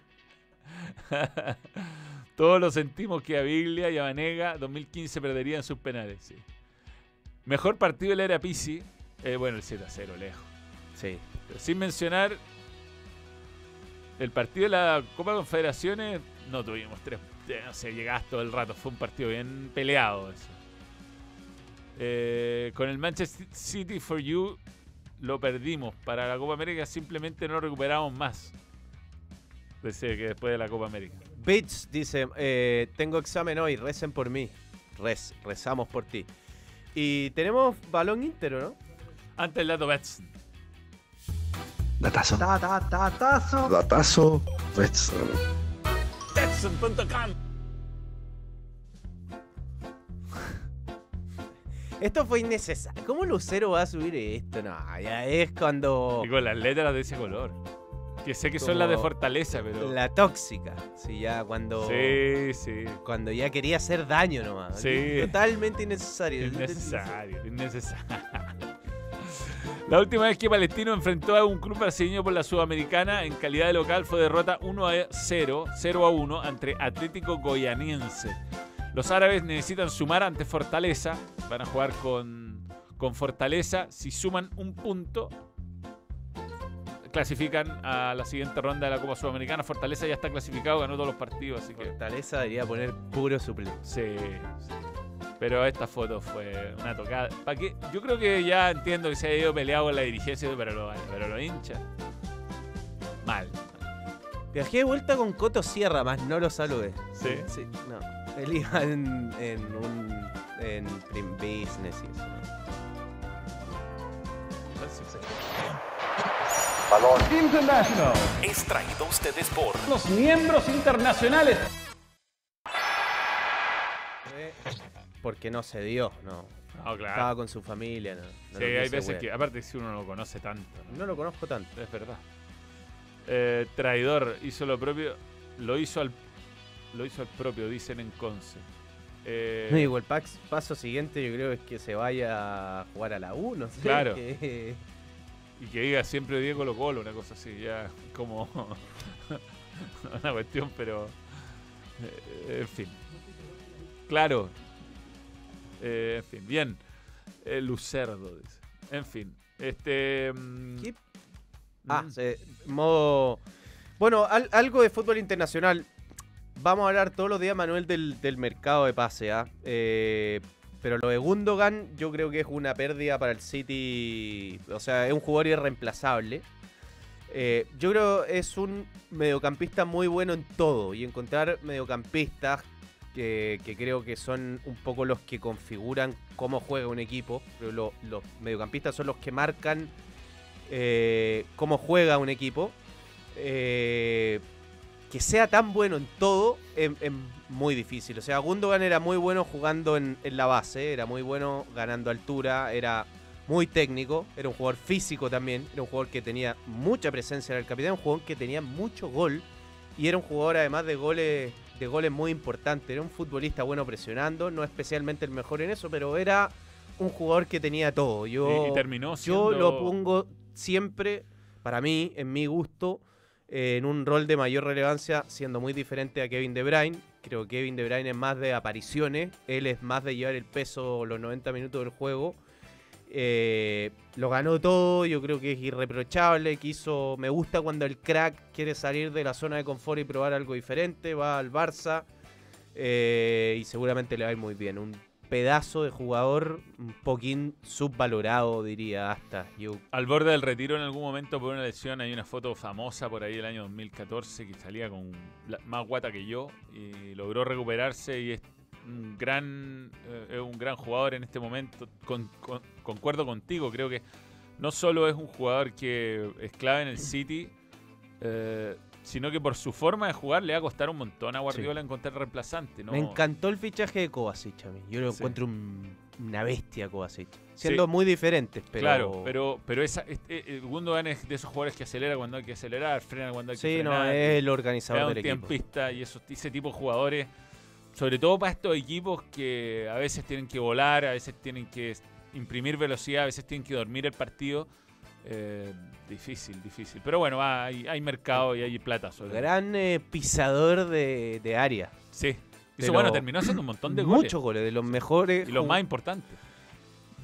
Todos lo sentimos que a Biglia y a Vanega 2015 perderían sus penales. sí. Mejor partido del era Pisi. Eh, bueno, el 7 a 0, lejos. Sí. Pero sin mencionar el partido de la Copa Confederaciones, no tuvimos tres. eh, No sé, llegabas todo el rato. Fue un partido bien peleado. ese. Eh, con el Manchester City for You lo perdimos. Para la Copa América simplemente no recuperamos más. Desde que después de la Copa América. Bits dice, eh, tengo examen hoy, recen por mí. Rez, rezamos por ti. Y tenemos balón íntero, ¿no? Antes el dato Betson. Datazo. Datazo. Datazo. Betson. Betson.com. Esto fue innecesario. ¿Cómo Lucero va a subir esto? No, ya es cuando... Y con las letras de ese color. Que sé que son las de Fortaleza, pero. La tóxica. Sí, ya cuando... Sí, sí. Cuando ya quería hacer daño nomás. Sí. Totalmente innecesario. Innecesario, innecesario. La última vez que Palestino enfrentó a un club brasileño por la Sudamericana en calidad de local fue derrota 1 a 0, 0 a 1 ante Atlético Goianiense. Los árabes necesitan sumar ante Fortaleza. Van a jugar con, con Fortaleza. Si suman un punto, clasifican a la siguiente ronda de la Copa Sudamericana. Fortaleza ya está clasificado, ganó todos los partidos, así que Fortaleza debería poner puro suplente. Sí, sí. Pero esta foto fue una tocada. ¿Para qué? Yo creo que ya entiendo que se ha ido peleado con la dirigencia, pero lo, pero lo hincha. Mal. Viajé de vuelta con Coto Sierra, más no lo saludé. ¿Sí? Sí, no. Él iba en, en un. en Prim Business y eso, ¿no? Balón. International. Es traído a ustedes por Los miembros internacionales. Eh, Porque no se dio, no. No, claro. Estaba con su familia, no. no sí, hay veces que, aparte si uno no lo conoce tanto, ¿no? No lo conozco tanto. es verdad. Eh, traidor, hizo lo propio, lo hizo al lo hizo al propio, dicen en Conce. Eh, No, digo, el pax- paso siguiente yo creo es que se vaya a jugar a la U, no sé. Claro. que- y que diga siempre Diego Colo Colo, una cosa así, ya como una cuestión, pero eh, en fin. Claro. Eh, en fin, bien. Lucerdo, dice. En fin. Este. mm, ¿Qué? Ah, mm, se- modo. Bueno, al- algo de fútbol internacional. Vamos a hablar todos los días, Manuel, del, del mercado de pase. ¿ah? Eh, pero lo de Gundogan, yo creo que es una pérdida para el City. O sea, es un jugador irreemplazable. Eh, yo creo es un mediocampista muy bueno en todo. Y encontrar mediocampistas que, que creo que son un poco los que configuran cómo juega un equipo. Pero lo- los mediocampistas son los que marcan eh, cómo juega un equipo. Eh, que sea tan bueno en todo es, es muy difícil. O sea, Gundogan era muy bueno jugando en, en la base, era muy bueno ganando altura, era muy técnico, era un jugador físico también, era un jugador que tenía mucha presencia en el capitán, un jugador que tenía mucho gol y era un jugador además de goles de goles muy importantes, era un futbolista bueno presionando, no especialmente el mejor en eso, pero era un jugador que tenía todo. Yo, Y- y terminó yo siendo- lo pongo siempre, para mí, en mi gusto, eh, en un rol de mayor relevancia, siendo muy diferente a Kevin De Bruyne. Creo que Kevin De Bruyne es más de apariciones, él es más de llevar el peso los 90 minutos del juego. Eh, lo ganó todo, yo creo que es irreprochable, quiso, me gusta cuando el crack quiere salir de la zona de confort y probar algo diferente, va al Barça eh, y seguramente le va a ir muy bien. Pedazo de jugador, un poquín subvalorado diría hasta. Al borde del retiro en algún momento por una lesión hay una foto famosa por ahí del año 2014 que salía con más guata que yo y logró recuperarse y es un gran eh, un gran jugador en este momento. Con- con- concuerdo contigo, creo que no solo es un jugador que es clave en el City, eh, sino que por su forma de jugar le va a costar un montón a Guardiola encontrar reemplazante. ¿no? Me encantó el fichaje de Kovacic a mí. Yo lo Sí. encuentro un- una bestia Kovacic. Siendo Sí. muy diferentes, pero... Claro, pero, pero esa, este, eh, Gundogan es de esos jugadores que acelera cuando hay que acelerar, frena cuando hay que Sí, no, frenar. es el organizador del equipo. y esos, ese tipo de jugadores, sobre todo para estos equipos que a veces tienen que volar, a veces tienen que imprimir velocidad, a veces tienen que dormir el partido. Eh, difícil, difícil. Pero bueno, hay, hay mercado y hay plata. Sobre Gran eh, pisador de, de área. Sí. Eso, bueno, terminó haciendo un montón de goles. Muchos goles, de los mejores. Y los más importantes.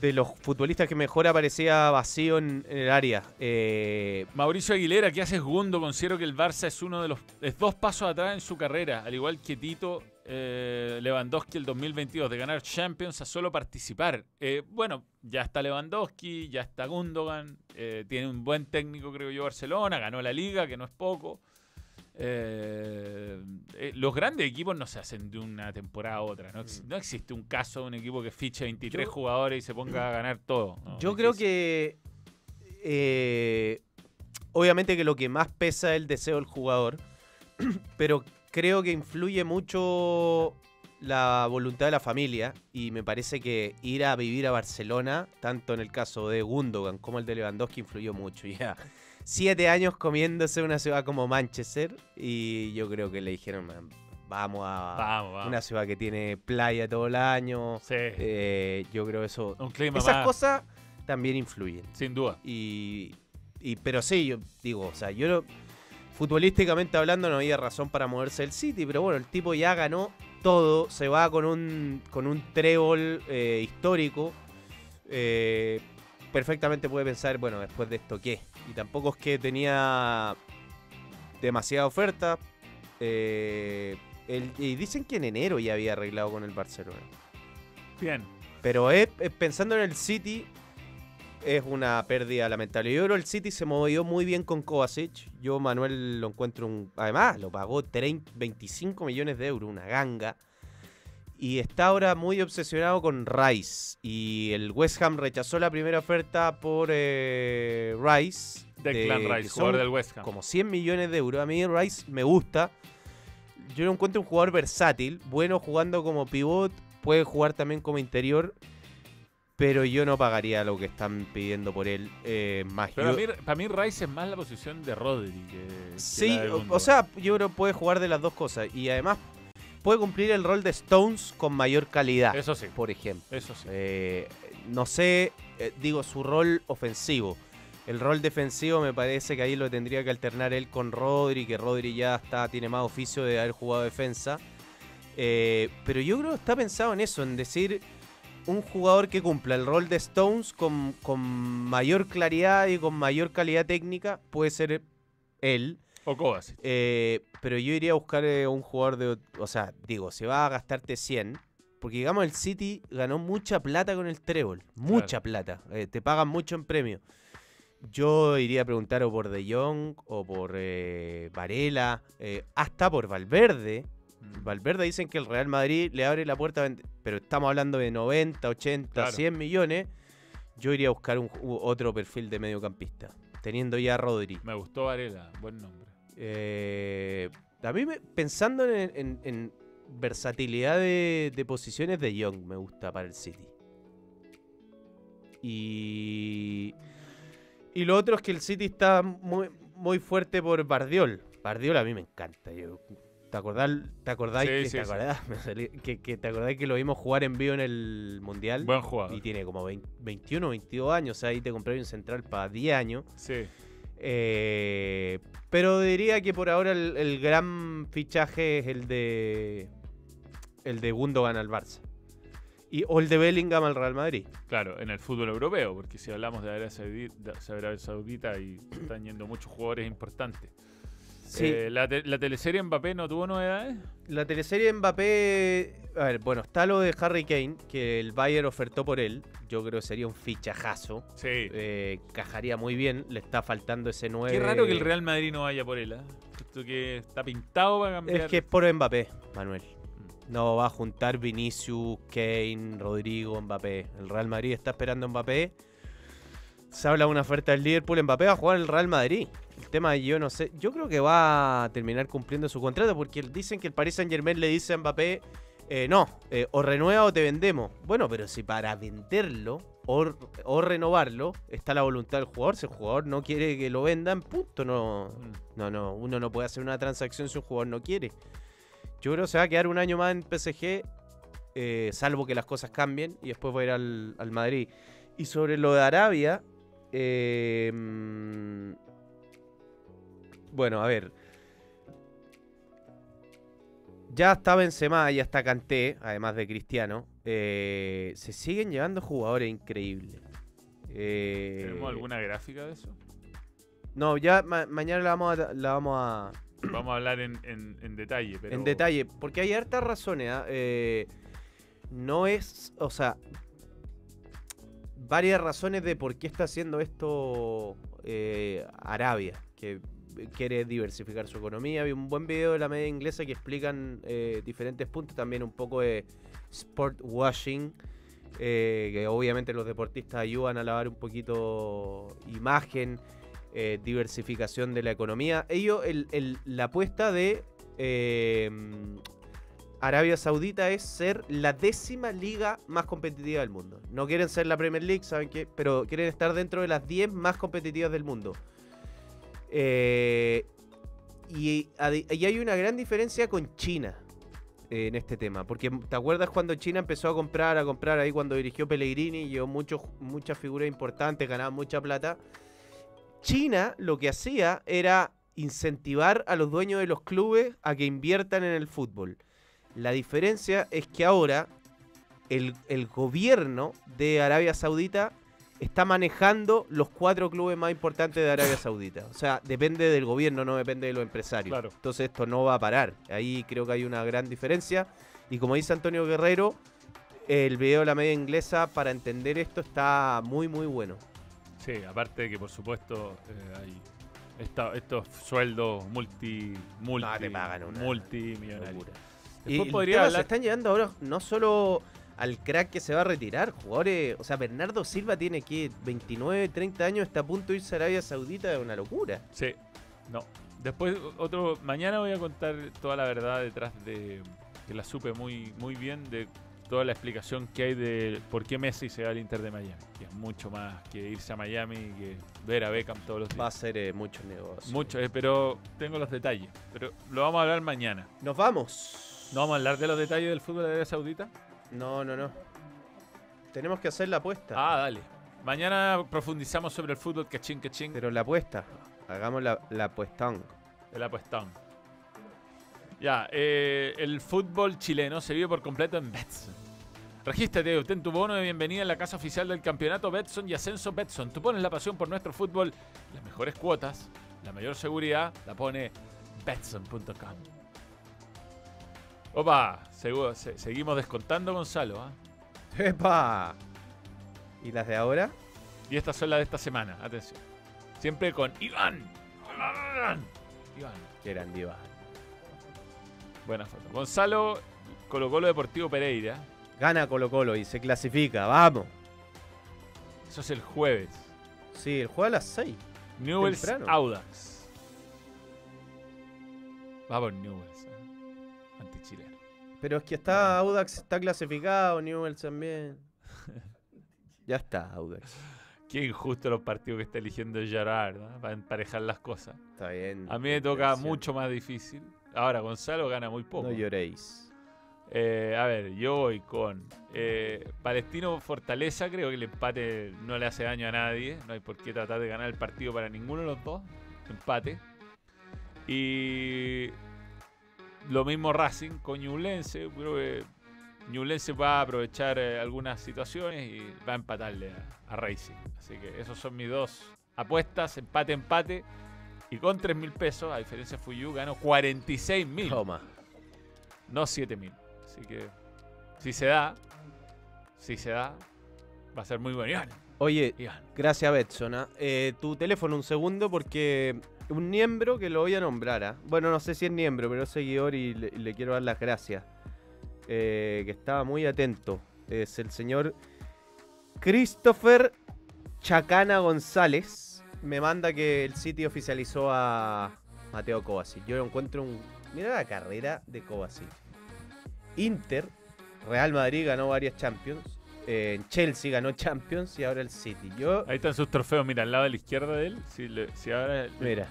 De los futbolistas que mejor aparecía vacío en, en el área. Eh, Mauricio Aguilera, ¿qué haces Gundo? Considero que el Barça es uno de los es dos pasos atrás en su carrera, al igual que Tito eh, Lewandowski el 2022, de ganar Champions a solo participar. Eh, bueno, ya está Lewandowski, ya está Gundogan, eh, tiene un buen técnico, creo yo, Barcelona, ganó la liga, que no es poco. Eh, los grandes equipos no se hacen de una temporada a otra. No, no existe un caso de un equipo que fiche 23 Yo- jugadores y se ponga a ganar todo. No, Yo creo que. obviamente que lo que más pesa es el deseo del jugador. pero creo que influye mucho la voluntad de la familia. Y me parece que ir a vivir a Barcelona, tanto en el caso de Gundogan como el de Lewandowski, influyó mucho. Ya. Siete años comiéndose una ciudad como Manchester. Y yo creo que le dijeron, "Man, vamos a Vamos, vamos. una ciudad que tiene playa todo el año. Eh, yo creo eso. Un clima Esas más- cosas también influyen. Sin duda. Y, y- pero sí, yo digo, o sea, yo no- futbolísticamente hablando no había razón para moverse del City, pero bueno, el tipo ya ganó todo, se va con un con un trébol eh, histórico. eh, perfectamente puede pensar, bueno, después de esto qué. Y tampoco es que tenía demasiada oferta. eh, el- y dicen que en enero ya había arreglado con el Barcelona. Bien. Pero es, es pensando en el City, es una pérdida lamentable. Yo creo que el City se movió muy bien con Kovacic. Yo, Manuel, lo encuentro un. Además, lo pagó 30 25 millones de euros, una ganga. Y está ahora muy obsesionado con Rice. Y el West Ham rechazó la primera oferta por eh, Rice. Declan de- Rice, jugador del West Ham. Como 100 millones de euros. A mí Rice me gusta. Yo lo encuentro un jugador versátil, bueno jugando como pivot, puede jugar también como interior, pero yo no pagaría lo que están pidiendo por él eh, más. Pero Yo- para mí Rice es más la posición de Rodri que, sí, o, sea, yo creo que puede jugar de las dos cosas y además puede cumplir el rol de Stones con mayor calidad. Eso sí. Por ejemplo. Eso sí. Eh, no sé, eh, digo, su rol ofensivo. El rol defensivo me parece que ahí lo tendría que alternar él con Rodri, que Rodri ya está, tiene más oficio de haber jugado defensa. Eh, pero yo creo que está pensado en eso, en decir un jugador que cumpla el rol de Stones con, con mayor claridad y con mayor calidad técnica puede ser él. O Kovacic. Eh, pero yo iría a buscar eh, un jugador de... O sea, digo, se va a gastarte 100. Porque digamos, el City ganó mucha plata con el trébol. Mucha plata. Eh, te pagan mucho en premio. Yo iría a preguntar o por De Jong o por eh, Varela, hasta por Valverde. Mm. Valverde dicen que el Real Madrid le abre la puerta, pero estamos hablando de 90, 80, Claro. 100 millones. Yo iría a buscar un, otro perfil de mediocampista, teniendo ya a Rodri. Me gustó Varela, buen nombre. Eh, a mí, me- pensando en, en- en versatilidad de, de posiciones de Young, me gusta para el City. Y, y lo otro es que el City está muy, muy fuerte por Bardiol. Bardiol a mí me encanta. Yo, ¿Te acordás, te acordáis Sí, que, sí, te acordás? Salí- que, que te acordás que lo vimos jugar en vivo en el Mundial? Buen jugador. Y tiene como 20 21 22 años. O sea, ahí te compré un central para 10 años. Sí. Eh, pero diría que por ahora el, el gran fichaje es el de el de Gundogan al Barça. Y, o el de Bellingham al Real Madrid. Claro, en el fútbol europeo, porque si hablamos de Arabia Saudita, de Arabia Saudita y están yendo muchos jugadores importantes. Sí. Eh, la, te- la teleserie Mbappé no tuvo novedades. La teleserie Mbappé. A ver, bueno, está lo de Harry Kane, que el Bayern ofertó por él. Yo creo que sería un fichajazo. Sí. Eh, cajaría muy bien. Le está faltando ese 9. Qué raro que el Real Madrid no vaya por él. ¿ah? Esto que está pintado para cambiar. Es que es por Mbappé, Manuel. No va a juntar Vinicius, Kane, Rodrigo, Mbappé. El Real Madrid está esperando a Mbappé. Se habla de una oferta del Liverpool. Mbappé va a jugar el Real Madrid. El tema, yo no sé. Yo creo que va a terminar cumpliendo su contrato porque dicen que el Paris Saint Germain le dice a Mbappé: eh, No, eh, o renueva o te vendemos. Bueno, pero si para venderlo o, o renovarlo está la voluntad del jugador, si el jugador no quiere que lo vendan, punto. No, no, no. Uno no puede hacer una transacción si un jugador no quiere. Yo creo que se va a quedar un año más en PSG, eh, salvo que las cosas cambien, y después va a ir al, al Madrid. Y sobre lo de Arabia, eh, mm, bueno, a ver. Ya está Benzema, ya está Kanté, además de Cristiano. Eh, se siguen llevando jugadores increíbles. Eh, ¿Tenemos alguna gráfica de eso? No, ya ma- mañana la vamos a, la vamos a, Vamos a hablar en, en- en detalle. Pero en detalle, porque hay hartas razones. ¿ah? Eh, no es, o sea, varias razones de por qué está haciendo esto Arabia, que quiere diversificar su economía. Vi un buen video de la media inglesa que explican eh, diferentes puntos, también un poco de sport washing. eh, que obviamente los deportistas ayudan a lavar un poquito imagen, eh, diversificación de la economía. Ellos, el- el- la apuesta de Arabia Saudita es ser la décima liga más competitiva del mundo. No quieren ser la Premier League, ¿saben qué? Pero quieren estar dentro de las 10 más competitivas del mundo. Eh, y, y hay una gran diferencia con China eh, en este tema. Porque ¿te acuerdas cuando China empezó a comprar, a comprar ahí cuando dirigió Pellegrini? Llevó muchos, muchas figuras importantes, ganaba mucha plata. China lo que hacía era incentivar a los dueños de los clubes a que inviertan en el fútbol. La diferencia es que ahora el gobierno de Arabia Saudita está manejando los cuatro clubes más importantes de Arabia Saudita. O sea, depende del gobierno, no depende de los empresarios. Claro. Entonces esto no va a parar. Ahí creo que hay una gran diferencia. Y como dice Antonio Guerrero, el video de la media inglesa para entender esto está muy, muy bueno. Sí, aparte de que por supuesto eh, hay esta- estos sueldos multi, multi, No, te pagan una multimillonarios. Después Y podría se están llevando ahora no solo al crack que se va a retirar, jugadores, o sea, Bernardo Silva tiene que 29, 30 años, está a punto de irse a Arabia Saudita, es una locura. Sí, no. Después otro, mañana voy a contar toda la verdad detrás de que la supe muy, muy bien de toda la explicación que hay de por qué Messi se va al Inter de Miami, que es mucho más que irse a Miami y que ver a Beckham todos los días. Va a ser eh, mucho negocio. Mucho, eh, pero tengo los detalles. Pero lo vamos a hablar mañana. Nos vamos. ¿No vamos a hablar de los detalles del fútbol de Arabia Saudita? No, no, no. Tenemos que hacer la apuesta. Ah, dale. Mañana profundizamos sobre el fútbol cachín cachín. Pero la apuesta. Hagamos la, la apuestón. El apuestón. Ya, eh, el fútbol chileno se vive por completo en Betson. Regístrate obtén tu bono de bienvenida en la casa oficial del campeonato Betson y Ascenso Betson. Tú pones la pasión por nuestro fútbol, las mejores cuotas, la mayor seguridad, la pone Betson.com. Opa, seguro- se- seguimos descontando, Gonzalo. ¿ah? ¡Epa! ¿Y las de ahora? Y estas son las de esta semana, atención. Siempre con Iván. Iván. Qué grande Iván. Buena foto. Gonzalo, Colo Colo Deportivo Pereira. Gana Colo Colo y se clasifica, vamos. Eso es el jueves. Sí, el juego a las 6. Newell's Temprano. Audax. Vamos, Newell's. Pero es que está Audax está clasificado, Newell's también. ya está, Audax. Qué injusto los partidos que está eligiendo Gerard ¿no? para emparejar las cosas. Está bien. A mí me toca mucho más difícil. Ahora, Gonzalo gana muy poco. No lloréis. Eh, a ver, yo voy con eh, Palestino Fortaleza. Creo que el empate no le hace daño a nadie. No hay por qué tratar de ganar el partido para ninguno de los dos. Empate. Y lo mismo Racing con Ñublense. Creo que Ñublense va a aprovechar eh, algunas situaciones y va a empatarle a, a Racing. Así que esos son mis dos apuestas. Empate, empate. Y con 3 mil pesos, a diferencia de Fuyu, gano 46 mil. Toma. No 7 mil. Así que si se da, si se da, va a ser muy bueno. Iván, Oye, Iván. gracias Betson. ¿ah? Eh, tu teléfono un segundo porque un miembro que lo voy a nombrar. ¿ah? Bueno, no sé si es miembro, pero es seguidor y le, quiero dar las gracias. Eh, que estaba muy atento. Es el señor Christopher Chacana González. Me manda que el City oficializó a Mateo Kovacic. Yo lo encuentro un... Mira la carrera de Kovacic. Inter, Real Madrid ganó varias Champions. Eh, en Chelsea ganó Champions y ahora el City. Yo, Ahí están sus trofeos, mira, al lado de la izquierda de él. Si, le- si ahora. mira,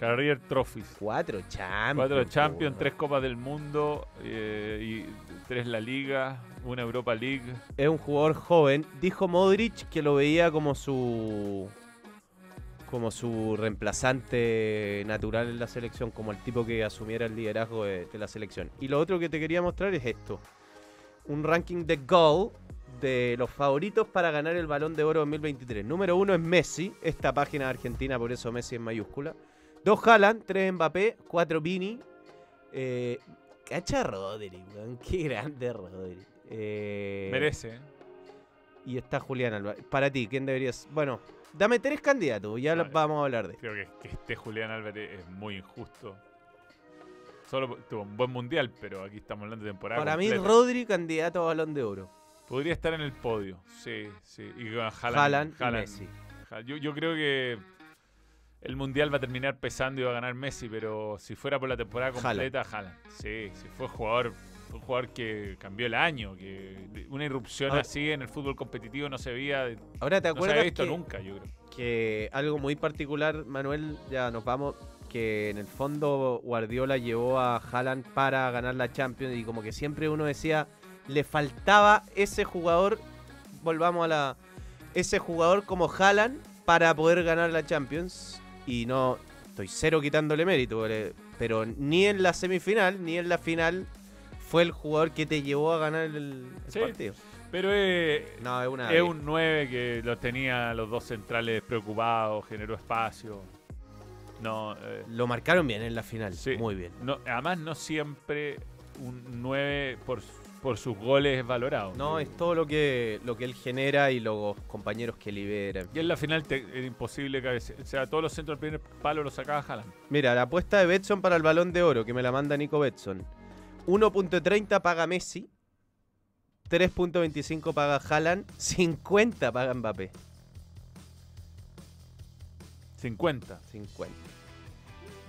Career Trophies. cuatro Champions. Cuatro Champions, tres Copas del Mundo, eh, y tres La Liga, una Europa League. Es un jugador joven. Dijo Modric que lo veía como su como su reemplazante natural en la selección, como el tipo que asumiera el liderazgo de, de la selección. Y lo otro que te quería mostrar es esto. Un ranking de goal de los favoritos para ganar el Balón de Oro 2023. Número uno es Messi, esta página de Argentina, por eso Messi en mayúscula. Dos Haaland, tres Mbappé, cuatro Vini. Eh, cacha Rodri, weón, qué grande Rodri. Eh, Merece. ¿eh? y está Julián Álvarez. Para ti, ¿quién deberías...? Bueno, dame tres candidatos, ya los vamos a hablar de. Creo que, que esté Julián Álvarez es muy injusto. Solo tuvo un buen mundial, pero aquí estamos hablando de temporada. Para mí. Rodri, candidato a Balón de Oro. Podría estar en el podio, sí, sí. Y con Haaland, Haaland y. Messi. Yo, yo creo que el mundial va a terminar pesando y va a ganar Messi, pero si fuera por la temporada completa, Haaland. Sí, sí, fue jugador, fue un jugador que cambió el año, que una irrupción Ahora- así en el fútbol competitivo no se veía, no Ahora, ¿te se acuerdas había visto que, nunca, yo creo. que algo muy particular, Manuel, ya nos vamos, que en el fondo Guardiola llevó a Haaland para ganar la Champions y como que siempre uno decía, le faltaba ese jugador, volvamos a la... Ese jugador como Haaland para poder ganar la Champions y no, estoy cero quitándole mérito, pero ni en la semifinal ni en la final fue el jugador que te llevó a ganar el, el Sí. partido. Pero eh, No, es una... es un 9 que los tenía los dos centrales preocupados, generó espacio. No, eh, Lo marcaron bien en la final, Sí. muy bien. no, además no siempre un 9 por, por sus goles es valorado. No, es todo lo que, lo que él genera y los compañeros que libera. Y en la final te- era imposible que o sea, todos los centros del primer palo los sacaba Haaland. Mira, la apuesta de Betson para el balón de oro, que me la manda Nico Betson. 1.30 paga Messi. 3.25 paga Haaland. 50 paga Mbappé. 50. 50.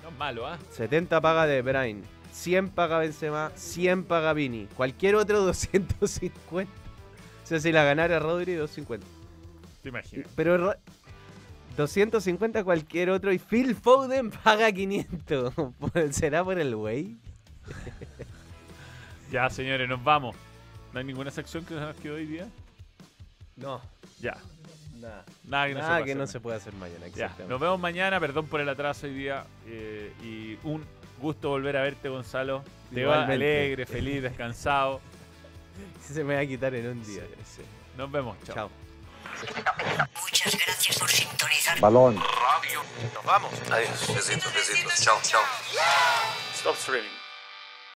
No es malo, ¿ah? 70 paga De Bruyne. 100 paga Benzema. 100 paga Vini. Cualquier otro 250. O sea, si la ganara Rodri, 250. Te imaginas. Pero Ro- 250 cualquier otro y Phil Foden paga 500. ¿Por- ¿Será por el güey? Ya, señores, nos vamos. ¿No hay ninguna sección que nos quedó hoy día? No. Ya. Nada. Nada que no, se, Nada pueda que hacer no mañana. se puede hacer mañana. Ya, nos vemos mañana, perdón por el atraso hoy día. eh, y un gusto volver a verte, Gonzalo. Te va alegre, feliz, descansado. Se me va a quitar en un día. Sí, sí. Nos vemos, chao. Chao. Muchas gracias por sintonizar. Balón. Nos vamos. Adiós. Besitos, besitos. Chao, chao. Stop streaming.